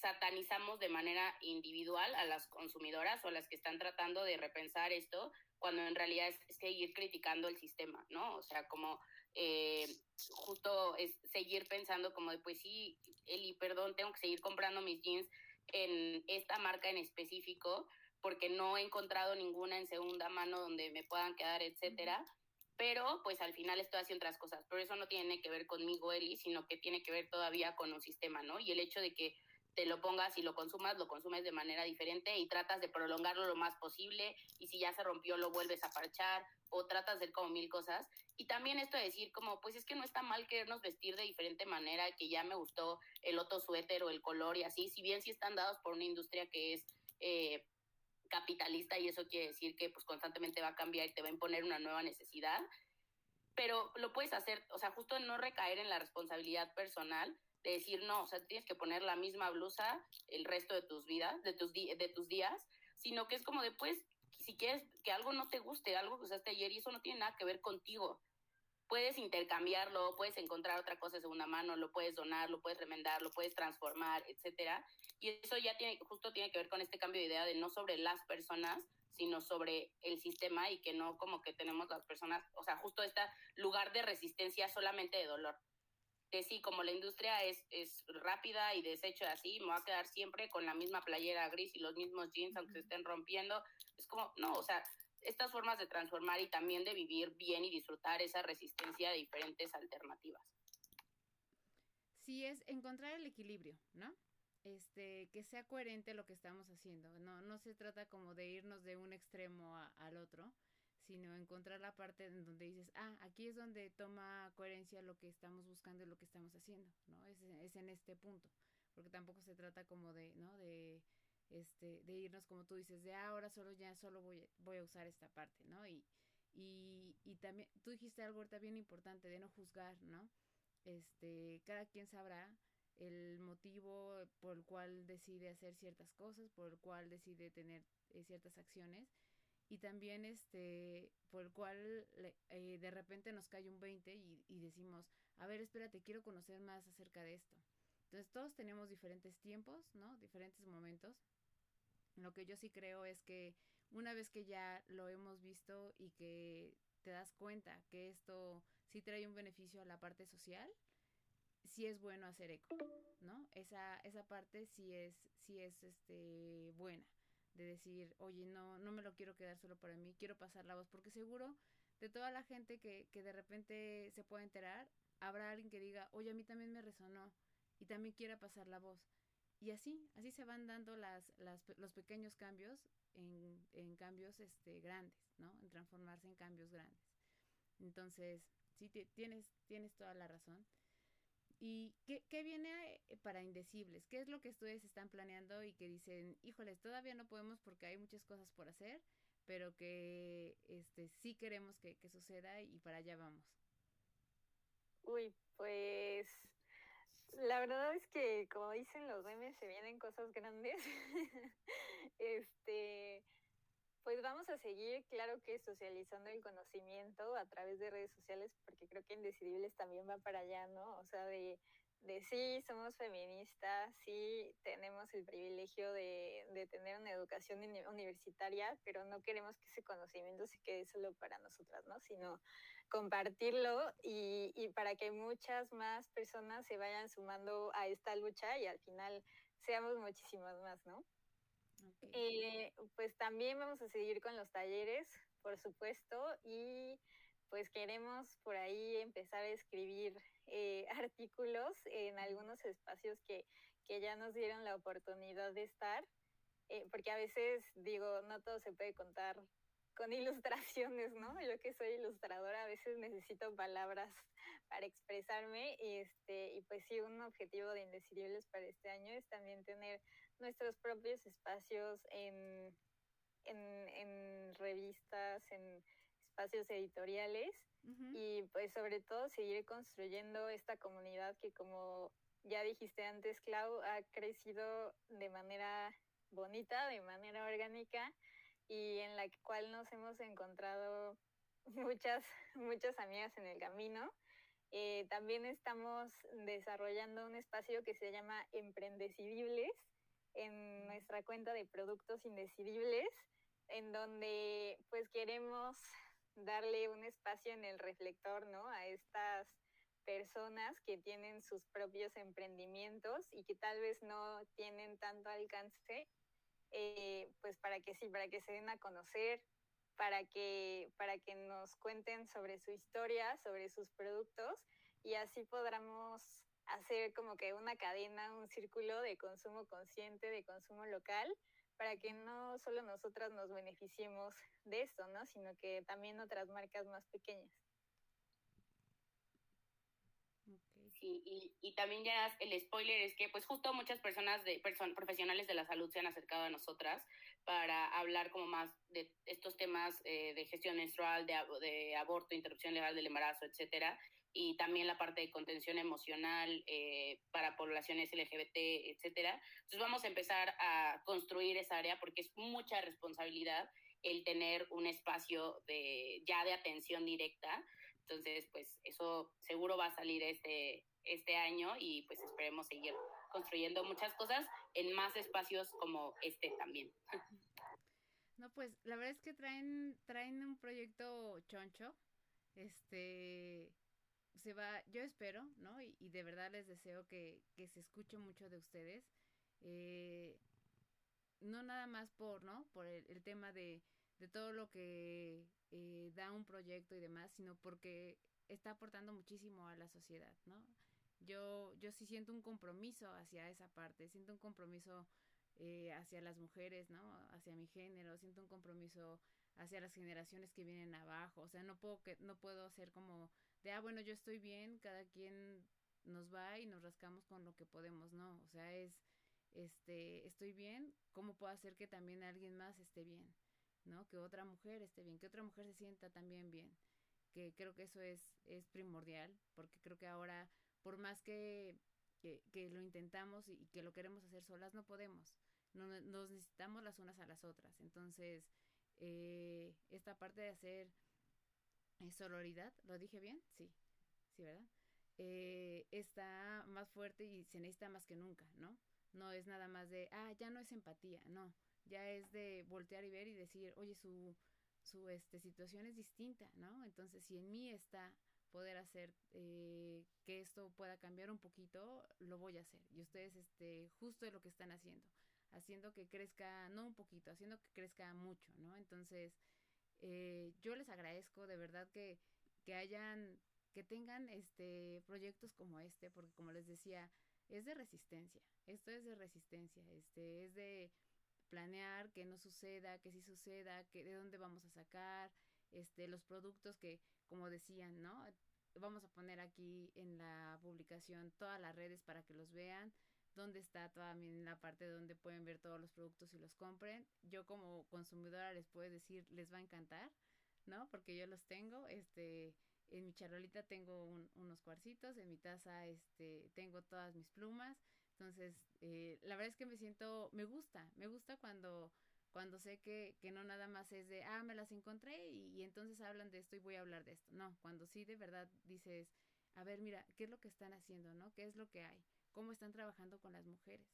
satanizamos de manera individual a las consumidoras o a las que están tratando de repensar esto, cuando en realidad es, es seguir criticando el sistema, ¿no? O sea, como eh, justo es seguir pensando como de, pues sí, Eli, perdón, tengo que seguir comprando mis jeans en esta marca en específico porque no he encontrado ninguna en segunda mano donde me puedan quedar, etcétera. pero pues al final estoy haciendo otras cosas, pero eso no tiene que ver conmigo, Eli, sino que tiene que ver todavía con un sistema, ¿no? Y el hecho de que te lo pongas y lo consumas, lo consumes de manera diferente y tratas de prolongarlo lo más posible y si ya se rompió lo vuelves a parchar o tratas de hacer como mil cosas. Y también esto de decir como, pues es que no está mal querernos vestir de diferente manera, que ya me gustó el otro suéter o el color y así, si bien sí están dados por una industria que es... Eh, capitalista y eso quiere decir que pues constantemente va a cambiar y te va a imponer una nueva necesidad, pero lo puedes hacer, o sea, justo no recaer en la responsabilidad personal de decir, no, o sea, tienes que poner la misma blusa el resto de tus vidas, de tus, de tus días, sino que es como después, si quieres que algo no te guste, algo que usaste ayer y eso no tiene nada que ver contigo, puedes intercambiarlo, puedes encontrar otra cosa de segunda mano, lo puedes donar, lo puedes remendar, lo puedes transformar, etcétera. Y eso ya tiene, justo tiene que ver con este cambio de idea de no sobre las personas, sino sobre el sistema y que no como que tenemos las personas, o sea, justo este lugar de resistencia solamente de dolor que sí, como la industria es, es rápida y desecho así, me voy a quedar siempre con la misma playera gris y los mismos jeans, aunque se estén rompiendo. Es como, no, o sea, estas formas de transformar y también de vivir bien y disfrutar esa resistencia de diferentes alternativas. Sí, es encontrar el equilibrio, ¿no? Este, que sea coherente lo que estamos haciendo. No, no se trata como de irnos de un extremo al otro, sino encontrar la parte en donde dices, ah, aquí es donde toma coherencia lo que estamos buscando y lo que estamos haciendo, ¿no? Es, es en este punto, porque tampoco se trata como de, ¿no? De, este, de irnos como tú dices, de ah, ahora solo ya solo voy, voy a usar esta parte, ¿no? Y, y, y también, tú dijiste algo ahorita bien importante de no juzgar, ¿no? Este, cada quien sabrá el motivo por el cual decide hacer ciertas cosas, por el cual decide tener eh, ciertas acciones y también este por el cual eh, de repente nos cae un 20 y, y, decimos, a ver, espérate, quiero conocer más acerca de esto. Entonces todos tenemos diferentes tiempos, ¿no? Diferentes momentos. Lo que yo sí creo es que una vez que ya lo hemos visto y que te das cuenta que esto sí trae un beneficio a la parte social, sí es bueno hacer eco, ¿no? Esa, esa parte sí es, sí es este buena de decir, oye, no, no me lo quiero quedar solo para mí, quiero pasar la voz, porque seguro de toda la gente que, que de repente se pueda enterar, habrá alguien que diga, oye, a mí también me resonó y también quiera pasar la voz. Y así, así se van dando las, las, los pequeños cambios en, en cambios este, grandes, ¿no? En transformarse en cambios grandes. Entonces, sí, tienes, tienes toda la razón. ¿Y qué, qué, viene eh, para Indecibles? ¿Qué es lo que ustedes están planeando y que dicen, híjoles, todavía no podemos porque hay muchas cosas por hacer, pero que este, sí queremos que, que suceda y para allá vamos? Uy, pues la verdad es que como dicen los memes, se vienen cosas grandes. este, pues vamos a seguir, claro que socializando el conocimiento a través de redes sociales, porque creo que Indecidibles también va para allá, ¿no? O sea, de, de sí, somos feministas, sí tenemos el privilegio de, de tener una educación universitaria, pero no queremos que ese conocimiento se quede solo para nosotras, ¿no? Sino compartirlo y, y para que muchas más personas se vayan sumando a esta lucha y al final seamos muchísimas más, ¿no? Eh, pues también vamos a seguir con los talleres, por supuesto, y pues queremos por ahí empezar a escribir eh, artículos en algunos espacios que, que, ya nos dieron la oportunidad de estar, eh, porque a veces digo, no todo se puede contar con ilustraciones, ¿no? Yo que soy ilustradora a veces necesito palabras para expresarme y, este, y pues sí, un objetivo de Indecidibles para este año es también tener nuestros propios espacios en, en, en revistas, en espacios editoriales y pues sobre todo seguir construyendo esta comunidad que como ya dijiste antes, Clau, ha crecido de manera bonita, de manera orgánica y en la cual nos hemos encontrado muchas, muchas amigas en el camino. Eh, también estamos desarrollando un espacio que se llama Emprendecidibles, en nuestra cuenta de productos indecidibles, en donde pues queremos darle un espacio en el reflector, ¿no? A estas personas que tienen sus propios emprendimientos y que tal vez no tienen tanto alcance, eh, pues para que sí, para que se den a conocer, para que, para que nos cuenten sobre su historia, sobre sus productos y así podamos hacer como que una cadena, un círculo de consumo consciente, de consumo local, para que no solo nosotras nos beneficiemos de esto, ¿no? Sino que también otras marcas más pequeñas. Sí, y, y, también ya el spoiler es que pues justo muchas personas de profesionales de la salud se han acercado a nosotras para hablar como más de estos temas eh, de gestión menstrual, de, de, aborto, interrupción legal del embarazo, etcétera, y también la parte de contención emocional eh, para poblaciones LGBT, etcétera. Entonces vamos a empezar a construir esa área porque es mucha responsabilidad el tener un espacio de ya de atención directa entonces, pues eso seguro va a salir este, este año y pues esperemos seguir construyendo muchas cosas en más espacios como este también. No, pues la verdad es que traen, traen un proyecto choncho. Este se va, yo espero, ¿no? Y, de verdad les deseo que, que, se escuche mucho de ustedes. Eh, no nada más por, ¿no? Por el tema de, de todo lo que eh, da un proyecto y demás, sino porque está aportando muchísimo a la sociedad, ¿no? Yo, yo sí siento un compromiso hacia esa parte, siento un compromiso eh, hacia las mujeres, ¿no? Hacia mi género, siento un compromiso hacia las generaciones que vienen abajo, o sea, no puedo que no puedo ser como de ah bueno yo estoy bien, cada quien nos va y nos rascamos con lo que podemos, no, o sea es este estoy bien, cómo puedo hacer que también alguien más esté bien, ¿no? Que otra mujer esté bien, que otra mujer se sienta también bien, que creo que eso es, es primordial, porque creo que ahora, por más que, que, lo intentamos y, que lo queremos hacer solas, no podemos, no, nos necesitamos las unas a las otras, entonces, eh, esta parte de hacer eh, sororidad, ¿lo dije bien? Sí, sí, ¿verdad? Eh, está más fuerte y se necesita más que nunca, ¿no? No es nada más de, ah, ya no es empatía, no ya es de voltear y ver y decir, oye, su, su este, situación es distinta, ¿no? Entonces, si en mí está poder hacer eh, que esto pueda cambiar un poquito, lo voy a hacer. Y ustedes, este, justo es lo que están haciendo, haciendo que crezca, no un poquito, haciendo que crezca mucho, ¿no? Entonces, eh, yo les agradezco de verdad que, que hayan, que tengan este proyectos como este, porque como les decía, es de resistencia. Esto es de resistencia, este, es de planear que no suceda, que sí suceda, que de dónde vamos a sacar, este, los productos que, como decían, ¿no? Vamos a poner aquí en la publicación todas las redes para que los vean, dónde está también la parte donde pueden ver todos los productos y los compren. Yo como consumidora les puedo decir, les va a encantar, ¿no? Porque yo los tengo, este, en mi charolita tengo unos cuarcitos, en mi taza, este, tengo todas mis plumas, entonces, eh, la verdad es que me siento, me gusta, me gusta cuando, cuando sé que, que no nada más es de, ah, me las encontré y, entonces hablan de esto y voy a hablar de esto. No, cuando sí de verdad dices, a ver, mira, ¿qué es lo que están haciendo, no? ¿Qué es lo que hay? ¿Cómo están trabajando con las mujeres?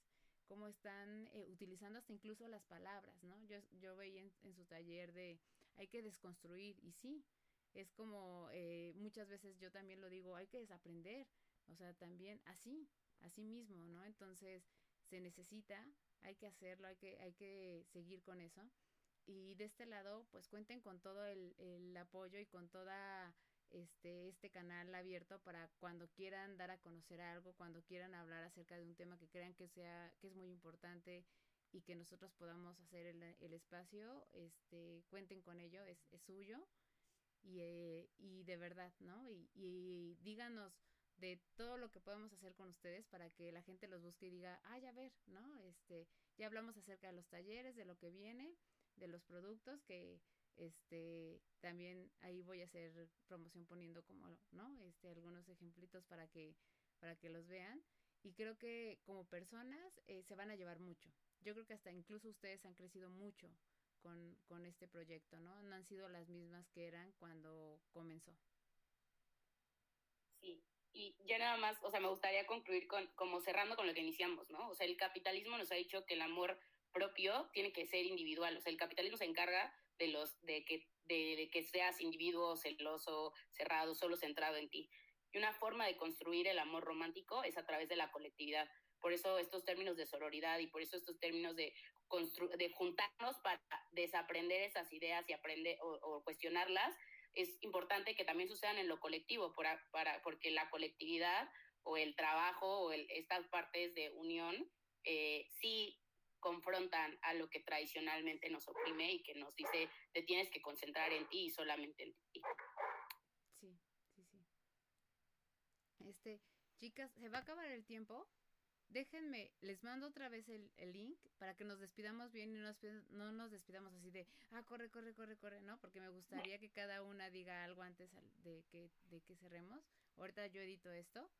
¿Cómo están eh, utilizando hasta incluso las palabras, no? Yo, yo veía en, su taller de, hay que desconstruir y sí, es como eh, muchas veces yo también lo digo, hay que desaprender, o sea, también así, a sí mismo, ¿no? Entonces se necesita, hay que hacerlo, hay que, hay que seguir con eso. Y de este lado, pues cuenten con todo el, el apoyo y con toda este, este canal abierto para cuando quieran dar a conocer algo, cuando quieran hablar acerca de un tema que crean que sea, que es muy importante y que nosotros podamos hacer el, el espacio, este, cuenten con ello, es, es suyo. Y, eh, y de verdad, ¿no? Y, y díganos, de todo lo que podemos hacer con ustedes para que la gente los busque y diga, ah, ya ver, ¿no? Este, ya hablamos acerca de los talleres, de lo que viene, de los productos que este también ahí voy a hacer promoción poniendo como, ¿no? Este algunos ejemplitos para que para que los vean y creo que como personas eh, se van a llevar mucho. Yo creo que hasta incluso ustedes han crecido mucho con, con este proyecto, ¿no? No han sido las mismas que eran cuando comenzó. Sí, y ya nada más, o sea, me gustaría concluir con, como cerrando con lo que iniciamos, ¿no? O sea, el capitalismo nos ha dicho que el amor propio tiene que ser individual, o sea, el capitalismo se encarga de los, de que, de, que seas individuo, celoso, cerrado, solo centrado en ti. Y una forma de construir el amor romántico es a través de la colectividad. Por eso estos términos de sororidad y por eso estos términos de de juntarnos para desaprender esas ideas y aprender o, cuestionarlas, es importante que también sucedan en lo colectivo, para, para, porque la colectividad o el trabajo o estas partes de unión eh, sí confrontan a lo que tradicionalmente nos oprime y que nos dice te tienes que concentrar en ti y solamente en ti. Sí, sí, sí. Este, chicas, se va a acabar el tiempo. Déjenme, les mando otra vez el, link para que nos despidamos bien y no nos despidamos así de, ah, corre, corre, corre, corre, ¿no? Porque me gustaría que cada una diga algo antes de que, de que cerremos. Ahorita yo edito esto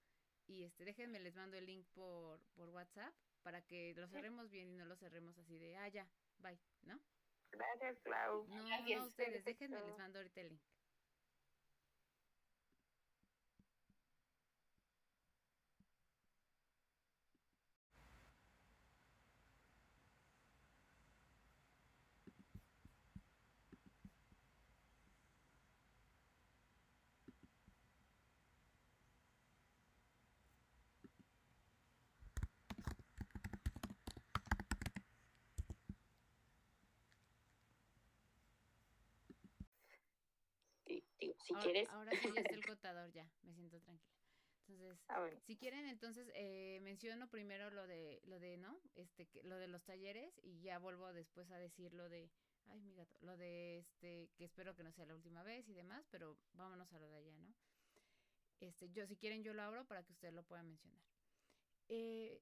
y este, déjenme, les mando el link por, por WhatsApp para que lo cerremos bien y no lo cerremos así de, ah, ya, bye, ¿no? Gracias, Clau. No, no, ustedes, déjenme, les mando ahorita el link. Si quieres. Ahora sí ya está el contador, ya, me siento tranquila. Entonces, ah, si quieren, entonces eh, menciono primero lo de, lo de, ¿no? Este, que, lo de los talleres y ya vuelvo después a decir lo de, ay, mi gato, lo de este, que espero que no sea la última vez y demás, pero vámonos a lo de allá, ¿no? Este, yo, si quieren, yo lo abro para que usted lo pueda mencionar. Eh,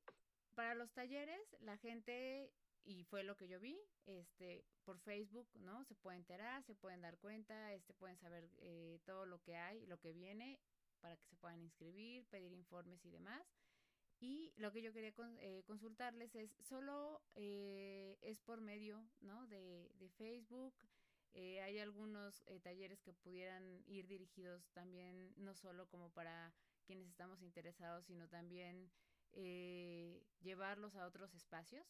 para los talleres, la gente y fue lo que yo vi, este, por Facebook, ¿no? Se puede enterar, se pueden dar cuenta, este, pueden saber eh, todo lo que hay, lo que viene, para que se puedan inscribir, pedir informes y demás. Y lo que yo quería eh, consultarles es, solo eh, es por medio, ¿no? De, de Facebook. hay algunos talleres que pudieran ir dirigidos también, no solo como para quienes estamos interesados, sino también llevarlos a otros espacios.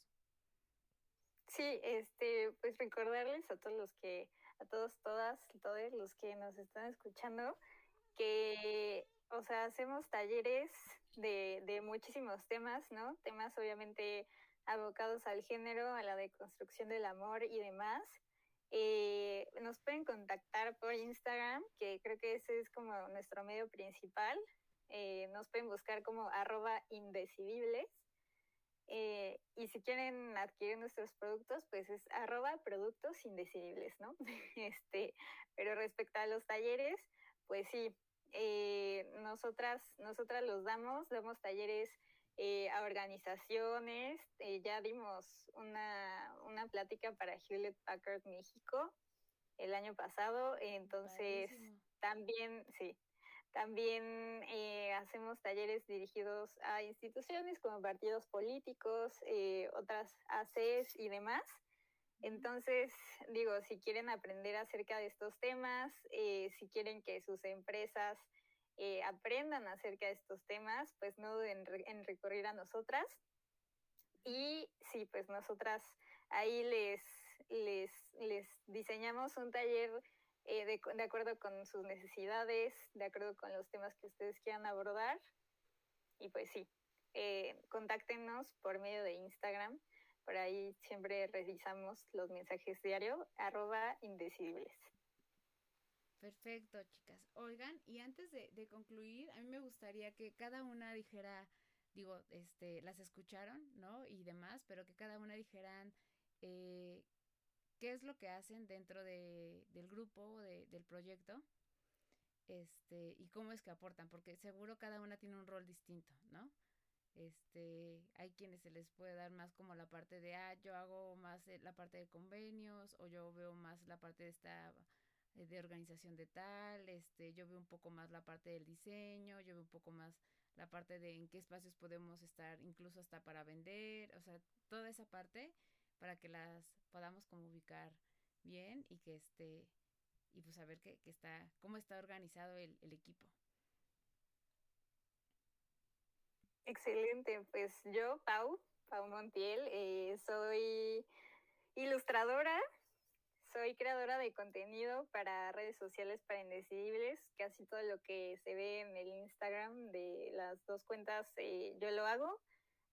Sí, este, pues recordarles a todos los que, a todos, todas, todos los que nos están escuchando, que, o sea, hacemos talleres de, de muchísimos temas, ¿no? Temas obviamente abocados al género, a la deconstrucción del amor y demás. Eh, nos pueden contactar por Instagram, que creo que ese es como nuestro medio principal. Eh, nos pueden buscar como arroba indecidibles eh, y si quieren adquirir nuestros productos, pues es arroba productos indecidibles, ¿no? este, pero respecto a los talleres, pues sí, eh, nosotras, nosotras los damos, damos talleres eh, a organizaciones, ya dimos una, una plática para Hewlett Packard México el año pasado, entonces también, sí, también eh, hacemos talleres dirigidos a instituciones como partidos políticos, eh, otras ACs y demás. Entonces, digo, si quieren aprender acerca de estos temas, eh, si quieren que sus empresas aprendan acerca de estos temas, pues no duden en recurrir a nosotras. Y sí, pues nosotras ahí les, les, les diseñamos un taller eh, de, acuerdo con sus necesidades, de acuerdo con los temas que ustedes quieran abordar. Y pues sí, eh, contáctenos por medio de Instagram. Por ahí siempre revisamos los mensajes diario, arroba indecidibles. Perfecto, chicas. Oigan, y antes de, concluir, a mí me gustaría que cada una dijera, digo, este, las escucharon, ¿no? Y demás, pero que cada una dijeran eh, qué es lo que hacen dentro de, del grupo, de, del proyecto, este, y cómo es que aportan, porque seguro cada una tiene un rol distinto, ¿no? Este, hay quienes se les puede dar más como la parte de, ah, yo hago más la parte de convenios, o yo veo más la parte de esta eh, de organización de tal, este, yo veo un poco más la parte del diseño, yo veo un poco más la parte de en qué espacios podemos estar, incluso hasta para vender, o sea, toda esa parte para que las podamos como ubicar bien y que este y pues saber que, que está cómo está organizado el, el equipo. Excelente, pues yo, Pau, Pau Montiel, eh, soy ilustradora, soy creadora de contenido para redes sociales para indecidibles, casi todo lo que se ve en el Instagram de las dos cuentas eh, yo lo hago.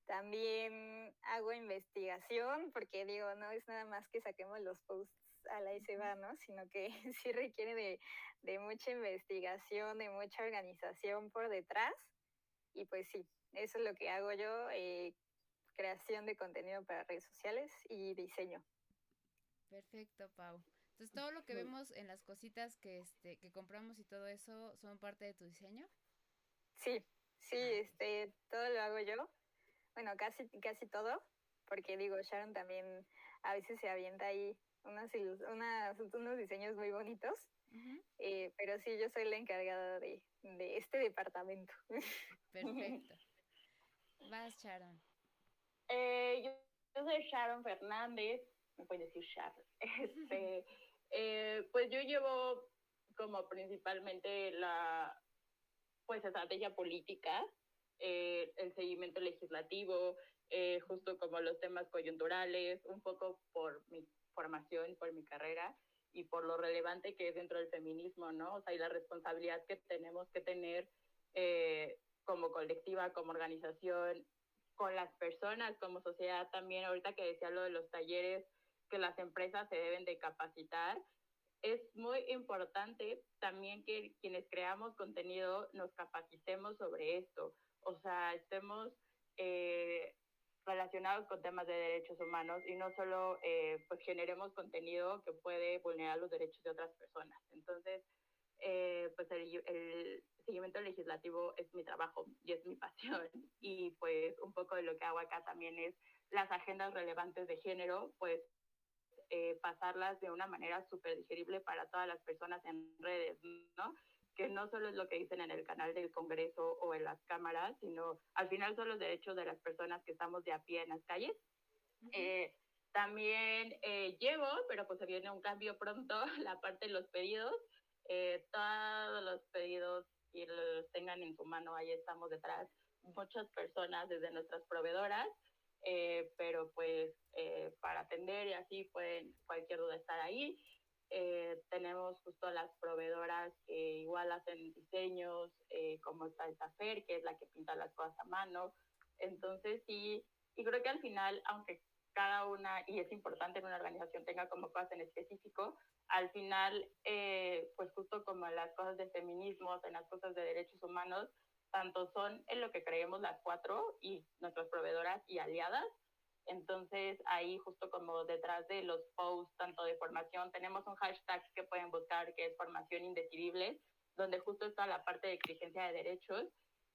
También hago investigación, porque digo, no es nada más que saquemos los posts a la va, ¿no? Sino que sí requiere de, de mucha investigación, de mucha organización por detrás. Y pues sí, eso es lo que hago yo, eh, creación de contenido para redes sociales y diseño. Perfecto, Pau. Entonces, todo lo que vemos en las cositas que, este, que compramos y todo eso, ¿son parte de tu diseño? Sí, sí, ah, este, todo lo hago yo. Bueno, casi, casi todo, porque digo, Sharon también a veces se avienta ahí unas, unos diseños muy bonitos, eh, pero sí, yo soy la encargada de, de este departamento. Perfecto. Vas, Sharon. Eh, yo, soy Sharon Fernández, me pueden decir Sharon. Este, eh, pues yo llevo como principalmente la pues estrategia política, eh, el seguimiento legislativo, justo como los temas coyunturales, un poco por mi formación, por mi carrera y por lo relevante que es dentro del feminismo, ¿no? O sea, y la responsabilidad que tenemos que tener como colectiva, como organización, con las personas, como sociedad también, ahorita que decía lo de los talleres, que las empresas se deben de capacitar, es muy importante también que quienes creamos contenido nos capacitemos sobre esto, o sea, estemos eh, relacionados con temas de derechos humanos y no solo eh, pues generemos contenido que puede vulnerar los derechos de otras personas. Entonces, eh, pues el, el, seguimiento legislativo es mi trabajo y es mi pasión. Y pues un poco de lo que hago acá también es las agendas relevantes de género, pues pasarlas de una manera súper digerible para todas las personas en redes, ¿no? Que no solo es lo que dicen en el canal del Congreso o en las cámaras, sino al final son los derechos de las personas que estamos de a pie en las calles. eh, también eh, llevo, pero pues se viene un cambio pronto, la parte de los pedidos. Eh, todos los pedidos y los tengan en su mano, ahí estamos detrás. Muchas personas desde nuestras proveedoras, eh, pero pues eh, para atender y así pueden cualquier duda estar ahí. Eh, tenemos justo las proveedoras que igual hacen diseños, como está el Tafer, que es la que pinta las cosas a mano. Entonces sí, y creo que al final, aunque cada una, y es importante en una organización tenga como cosas en específico, al final, eh, pues justo como en las cosas de feminismo, en las cosas de derechos humanos, tanto son en lo que creemos las cuatro y nuestras proveedoras y aliadas. Entonces, ahí justo como detrás de los posts, tanto de formación, tenemos un hashtag que pueden buscar que es formación indecidible, donde justo está la parte de exigencia de derechos.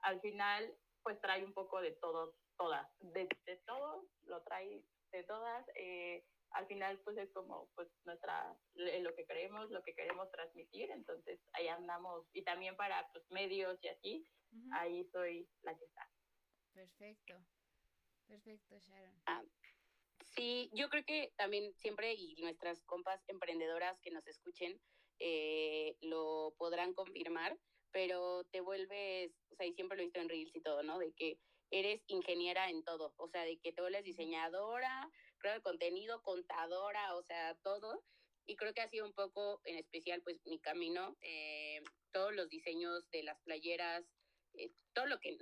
Al final, pues trae un poco de todo, todas, de, de todo, lo trae de todas. Eh, al final pues es como pues nuestra lo que queremos lo que queremos transmitir entonces ahí andamos y también para pues medios y así ahí soy la que está perfecto perfecto Sharon. Ah, sí yo creo que también siempre y nuestras compas emprendedoras que nos escuchen eh, lo podrán confirmar pero te vuelves o sea y siempre lo he visto en reels y todo no de que eres ingeniera en todo o sea de que te vuelves diseñadora creo, de contenido, contadora, o sea, todo. Y creo que ha sido un poco, en especial, pues mi camino, eh, todos los diseños de las playeras, eh, todo lo que,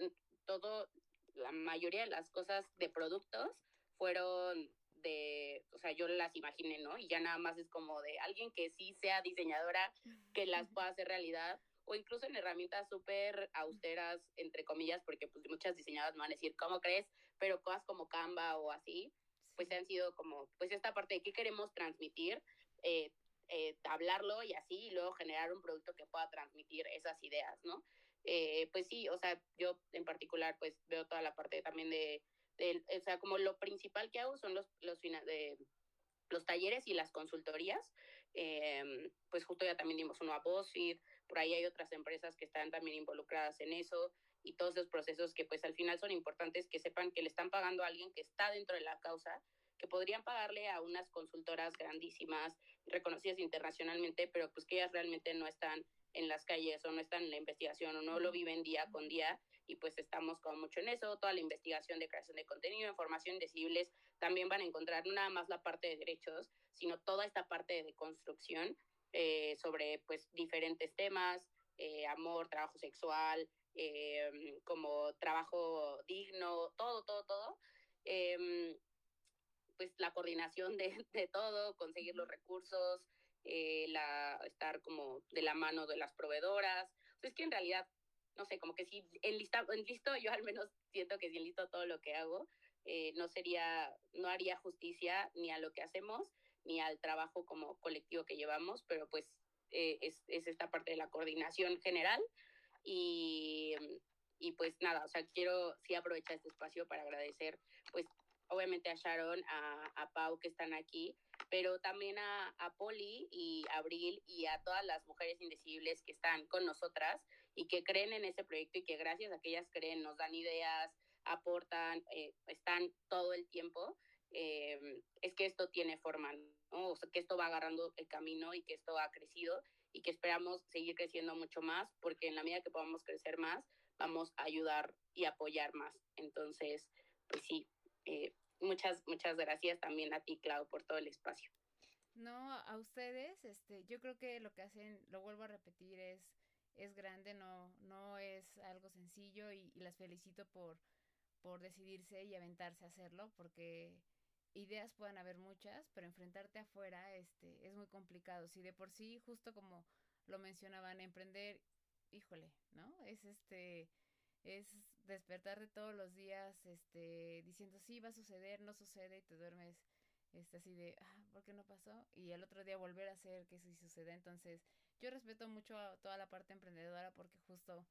todo, la mayoría de las cosas de productos fueron de, o sea, yo las imaginé, ¿no? Y ya nada más es como de alguien que sí sea diseñadora, que las pueda hacer realidad, o incluso en herramientas súper austeras, entre comillas, porque pues muchas diseñadoras me van a decir, ¿cómo crees? Pero cosas como Canva o así, pues han sido como, pues esta parte de qué queremos transmitir, eh, eh, hablarlo y así, y luego generar un producto que pueda transmitir esas ideas, ¿no? Eh, pues sí, o sea, yo en particular pues veo toda la parte también de, de o sea, como lo principal que hago son los, los, de, los talleres y las consultorías, em, pues justo ya también dimos uno a BuzzFeed, por ahí hay otras empresas que están también involucradas en eso, y todos esos procesos que pues al final son importantes que sepan que le están pagando a alguien que está dentro de la causa, que podrían pagarle a unas consultoras grandísimas, reconocidas internacionalmente, pero pues que ellas realmente no están en las calles o no están en la investigación o no lo viven día con día y pues estamos como mucho en eso, toda la investigación de creación de contenido, información indecibles, también van a encontrar no nada más la parte de derechos, sino toda esta parte de construcción eh, sobre pues diferentes temas, eh, amor, trabajo sexual, em, como trabajo digno, todo, todo, todo. Em, pues la coordinación de, de, todo, conseguir los recursos, eh, la, estar como de la mano de las proveedoras. es que en realidad, no sé, como que si en listo, yo al menos siento que si listo todo lo que hago, eh, no sería, no haría justicia ni a lo que hacemos, ni al trabajo como colectivo que llevamos, pero pues eh, es, es, esta parte de la coordinación general y, y pues nada, o sea, quiero sí aprovechar este espacio para agradecer pues obviamente a Sharon, a, a Pau que están aquí, pero también a, a Poli y a Abril y a todas las mujeres indecibles que están con nosotras y que creen en ese proyecto y que gracias a que ellas creen nos dan ideas, aportan, eh, están todo el tiempo, eh, es que esto tiene forma, ¿no? o sea, que esto va agarrando el camino y que esto ha crecido y que esperamos seguir creciendo mucho más, porque en la medida que podamos crecer más, vamos a ayudar y apoyar más. Entonces, pues sí, eh, muchas, muchas gracias también a ti, Clau, por todo el espacio. No, a ustedes, este, yo creo que lo que hacen, lo vuelvo a repetir, es, es grande, no, no es algo sencillo y, las felicito por, por decidirse y aventarse a hacerlo, porque ideas pueden haber muchas, pero enfrentarte afuera este, es muy complicado. Si de por sí, justo como lo mencionaban, emprender, híjole, ¿no? Es este, es despertarte todos los días, este, diciendo sí va a suceder, no sucede y te duermes, este, así de, ah, ¿por qué no pasó? Y el otro día volver a hacer que sí suceda. Entonces, yo respeto mucho toda la parte emprendedora porque justo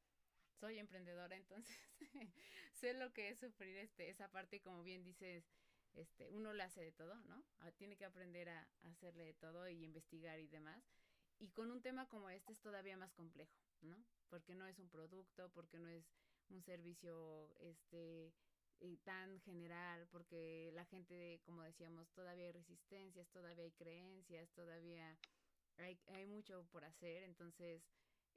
soy emprendedora, entonces sé lo que es sufrir este, esa parte y como bien dices, este, uno le hace de todo, ¿no? Ah, tiene que aprender a, hacerle de todo y investigar y demás. Y con un tema como este es todavía más complejo, ¿no? Porque no es un producto, porque no es un servicio, este, eh, tan general, porque la gente, como decíamos, todavía hay resistencias, todavía hay creencias, todavía hay, hay mucho por hacer, entonces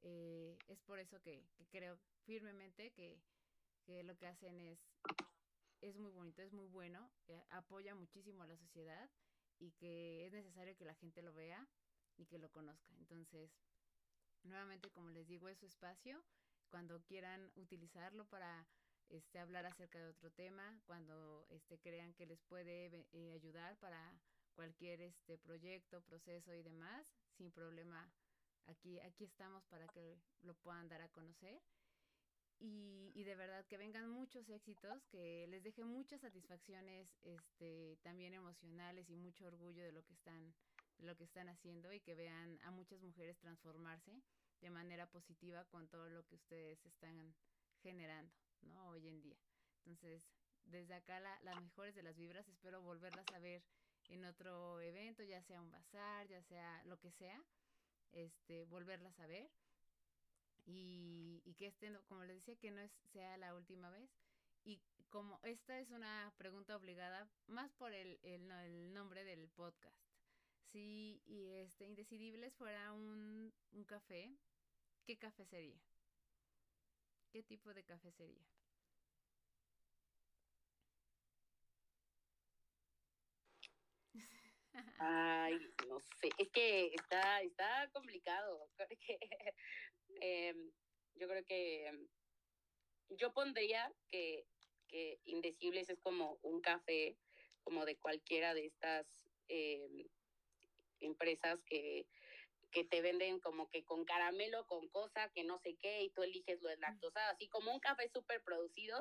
eh, es por eso que, que creo firmemente que, que lo que hacen es es muy bonito, es muy bueno, eh, apoya muchísimo a la sociedad y que es necesario que la gente lo vea y que lo conozca. Entonces, nuevamente, como les digo, es su espacio. Cuando quieran utilizarlo para este, hablar acerca de otro tema, cuando este, crean que les puede eh, ayudar para cualquier este, proyecto, proceso y demás, sin problema, aquí, aquí estamos para que lo puedan dar a conocer. Y, y, de verdad que vengan muchos éxitos, que les deje muchas satisfacciones este, también emocionales y mucho orgullo de lo que están de lo que están haciendo y que vean a muchas mujeres transformarse de manera positiva con todo lo que ustedes están generando, ¿no? Hoy en día. Entonces, desde acá la, las mejores de las vibras, espero volverlas a ver en otro evento, ya sea un bazar, ya sea lo que sea, este, volverlas a ver y, y que este, como les decía, que no es, sea la última vez. Y como esta es una pregunta obligada, más por el, el, el nombre del podcast. Si y este Indecidibles fuera un, un café, ¿qué café sería? ¿Qué tipo de café sería? Ay, no sé, es que está, está complicado. Em, yo creo que em, yo pondría que, que Indecibles es como un café, como de cualquiera de estas em, empresas que, que te venden como que con caramelo, con cosa, que no sé qué, y tú eliges lo de lactosa, así como un café súper producido,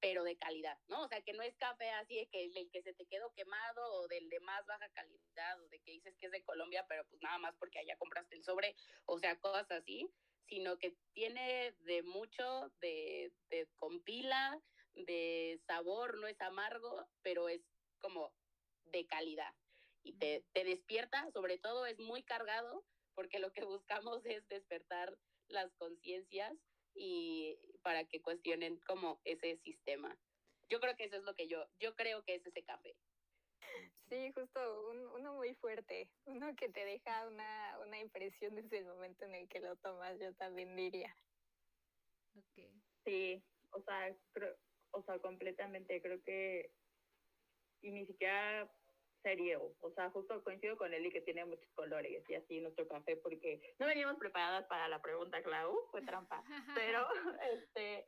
pero de calidad, ¿no? O sea, que no es café así de que el que se te quedó quemado o del de más baja calidad o de que dices que es de Colombia, pero pues nada más porque allá compraste el sobre, o sea, cosas así, sino que tiene de mucho, de, de compila, de sabor, no es amargo, pero es como de calidad. Y te, te despierta, sobre todo es muy cargado, porque lo que buscamos es despertar las conciencias y para que cuestionen como ese sistema. Yo creo que eso es lo que yo, yo creo que es ese café. Sí, justo un, uno muy fuerte, uno que te deja una, una impresión desde el momento en el que lo tomas, yo también diría. Sí, o sea, creo, o sea, completamente, creo que, y ni siquiera serio. O sea, justo coincido con Eli que tiene muchos colores y así nuestro café, porque no veníamos preparadas para la pregunta, Clau, fue trampa. Pero, este,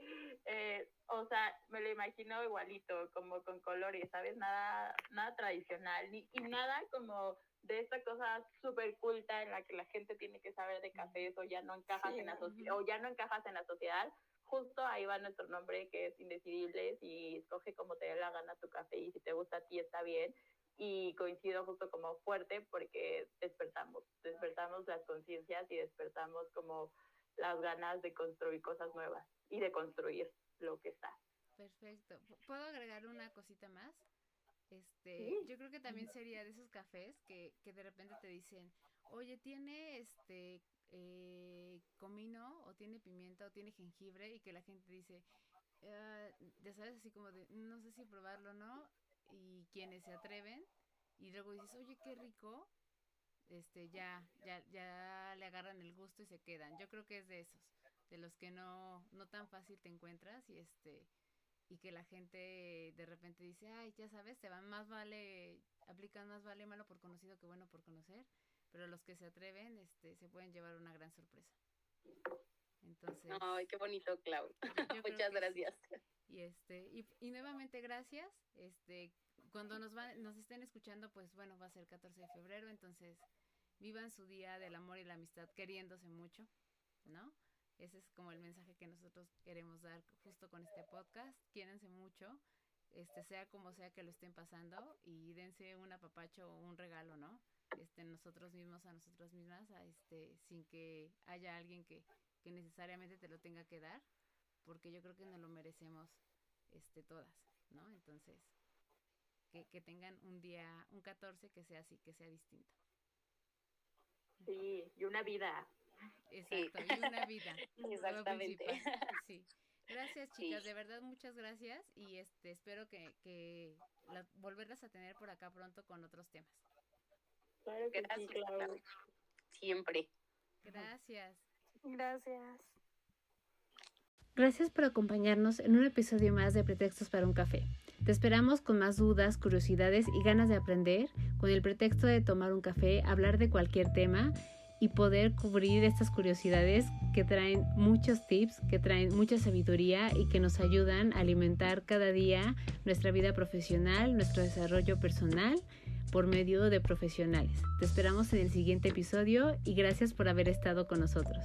eh, o sea, me lo imagino igualito, como con colores, ¿sabes? Nada, nada tradicional, ni, y nada como de esta cosa súper culta en la que la gente tiene que saber de cafés o ya no encajas en la o ya no encajas en la sociedad, justo ahí va nuestro nombre que es Indecidibles y escoge como te dé la gana tu café y si te gusta a ti está bien y coincido justo como fuerte porque despertamos, despertamos las conciencias y despertamos como las ganas de construir cosas nuevas y de construir lo que está. Perfecto. ¿Puedo agregar una cosita más? Este, yo creo que también sería de esos cafés que, que de repente te dicen, oye, tiene este eh, comino o tiene pimienta o tiene jengibre y que la gente dice, ah, ya sabes, así como de, no sé si probarlo o no, y quienes se atreven y luego dices, oye, qué rico, este, ya, ya, ya le agarran el gusto y se quedan. Yo creo que es de esos, de los que no, no tan fácil te encuentras y este, y que la gente de repente dice, ay, ya sabes, te van más vale, aplican más vale malo por conocido que bueno por conocer, pero los que se atreven, este, se pueden llevar una gran sorpresa. Entonces. Ay, qué bonito, Clau. Muchas gracias. Y este, y, y, nuevamente gracias. Este, cuando nos van, nos estén escuchando, pues bueno, va a ser 14 de febrero, entonces vivan su día del amor y la amistad queriéndose mucho, ¿no? Ese es como el mensaje que nosotros queremos dar justo con este podcast. Quiérense mucho, este, sea como sea que lo estén pasando y dense un apapacho o un regalo, ¿no? Este, nosotros mismos a nosotros mismas, a este, sin que haya alguien que, que necesariamente te lo tenga que dar, porque yo creo que nos lo merecemos, este, todas, ¿no? Entonces, que, que tengan un día, un 14 que sea así, que sea distinto. Sí, y una vida. Exacto, y una vida. Exactamente. Sí. Gracias, chicas, de verdad muchas gracias y este espero que, que volverlas a tener por acá pronto con otros temas. Claro que gracias, Siempre. Gracias. Gracias. Gracias por acompañarnos en un episodio más de Pretextos para un café. Te esperamos con más dudas, curiosidades y ganas de aprender, con el pretexto de tomar un café, hablar de cualquier tema y poder cubrir estas curiosidades que traen muchos tips, que traen mucha sabiduría y que nos ayudan a alimentar cada día nuestra vida profesional, nuestro desarrollo personal por medio de profesionales. Te esperamos en el siguiente episodio y gracias por haber estado con nosotros.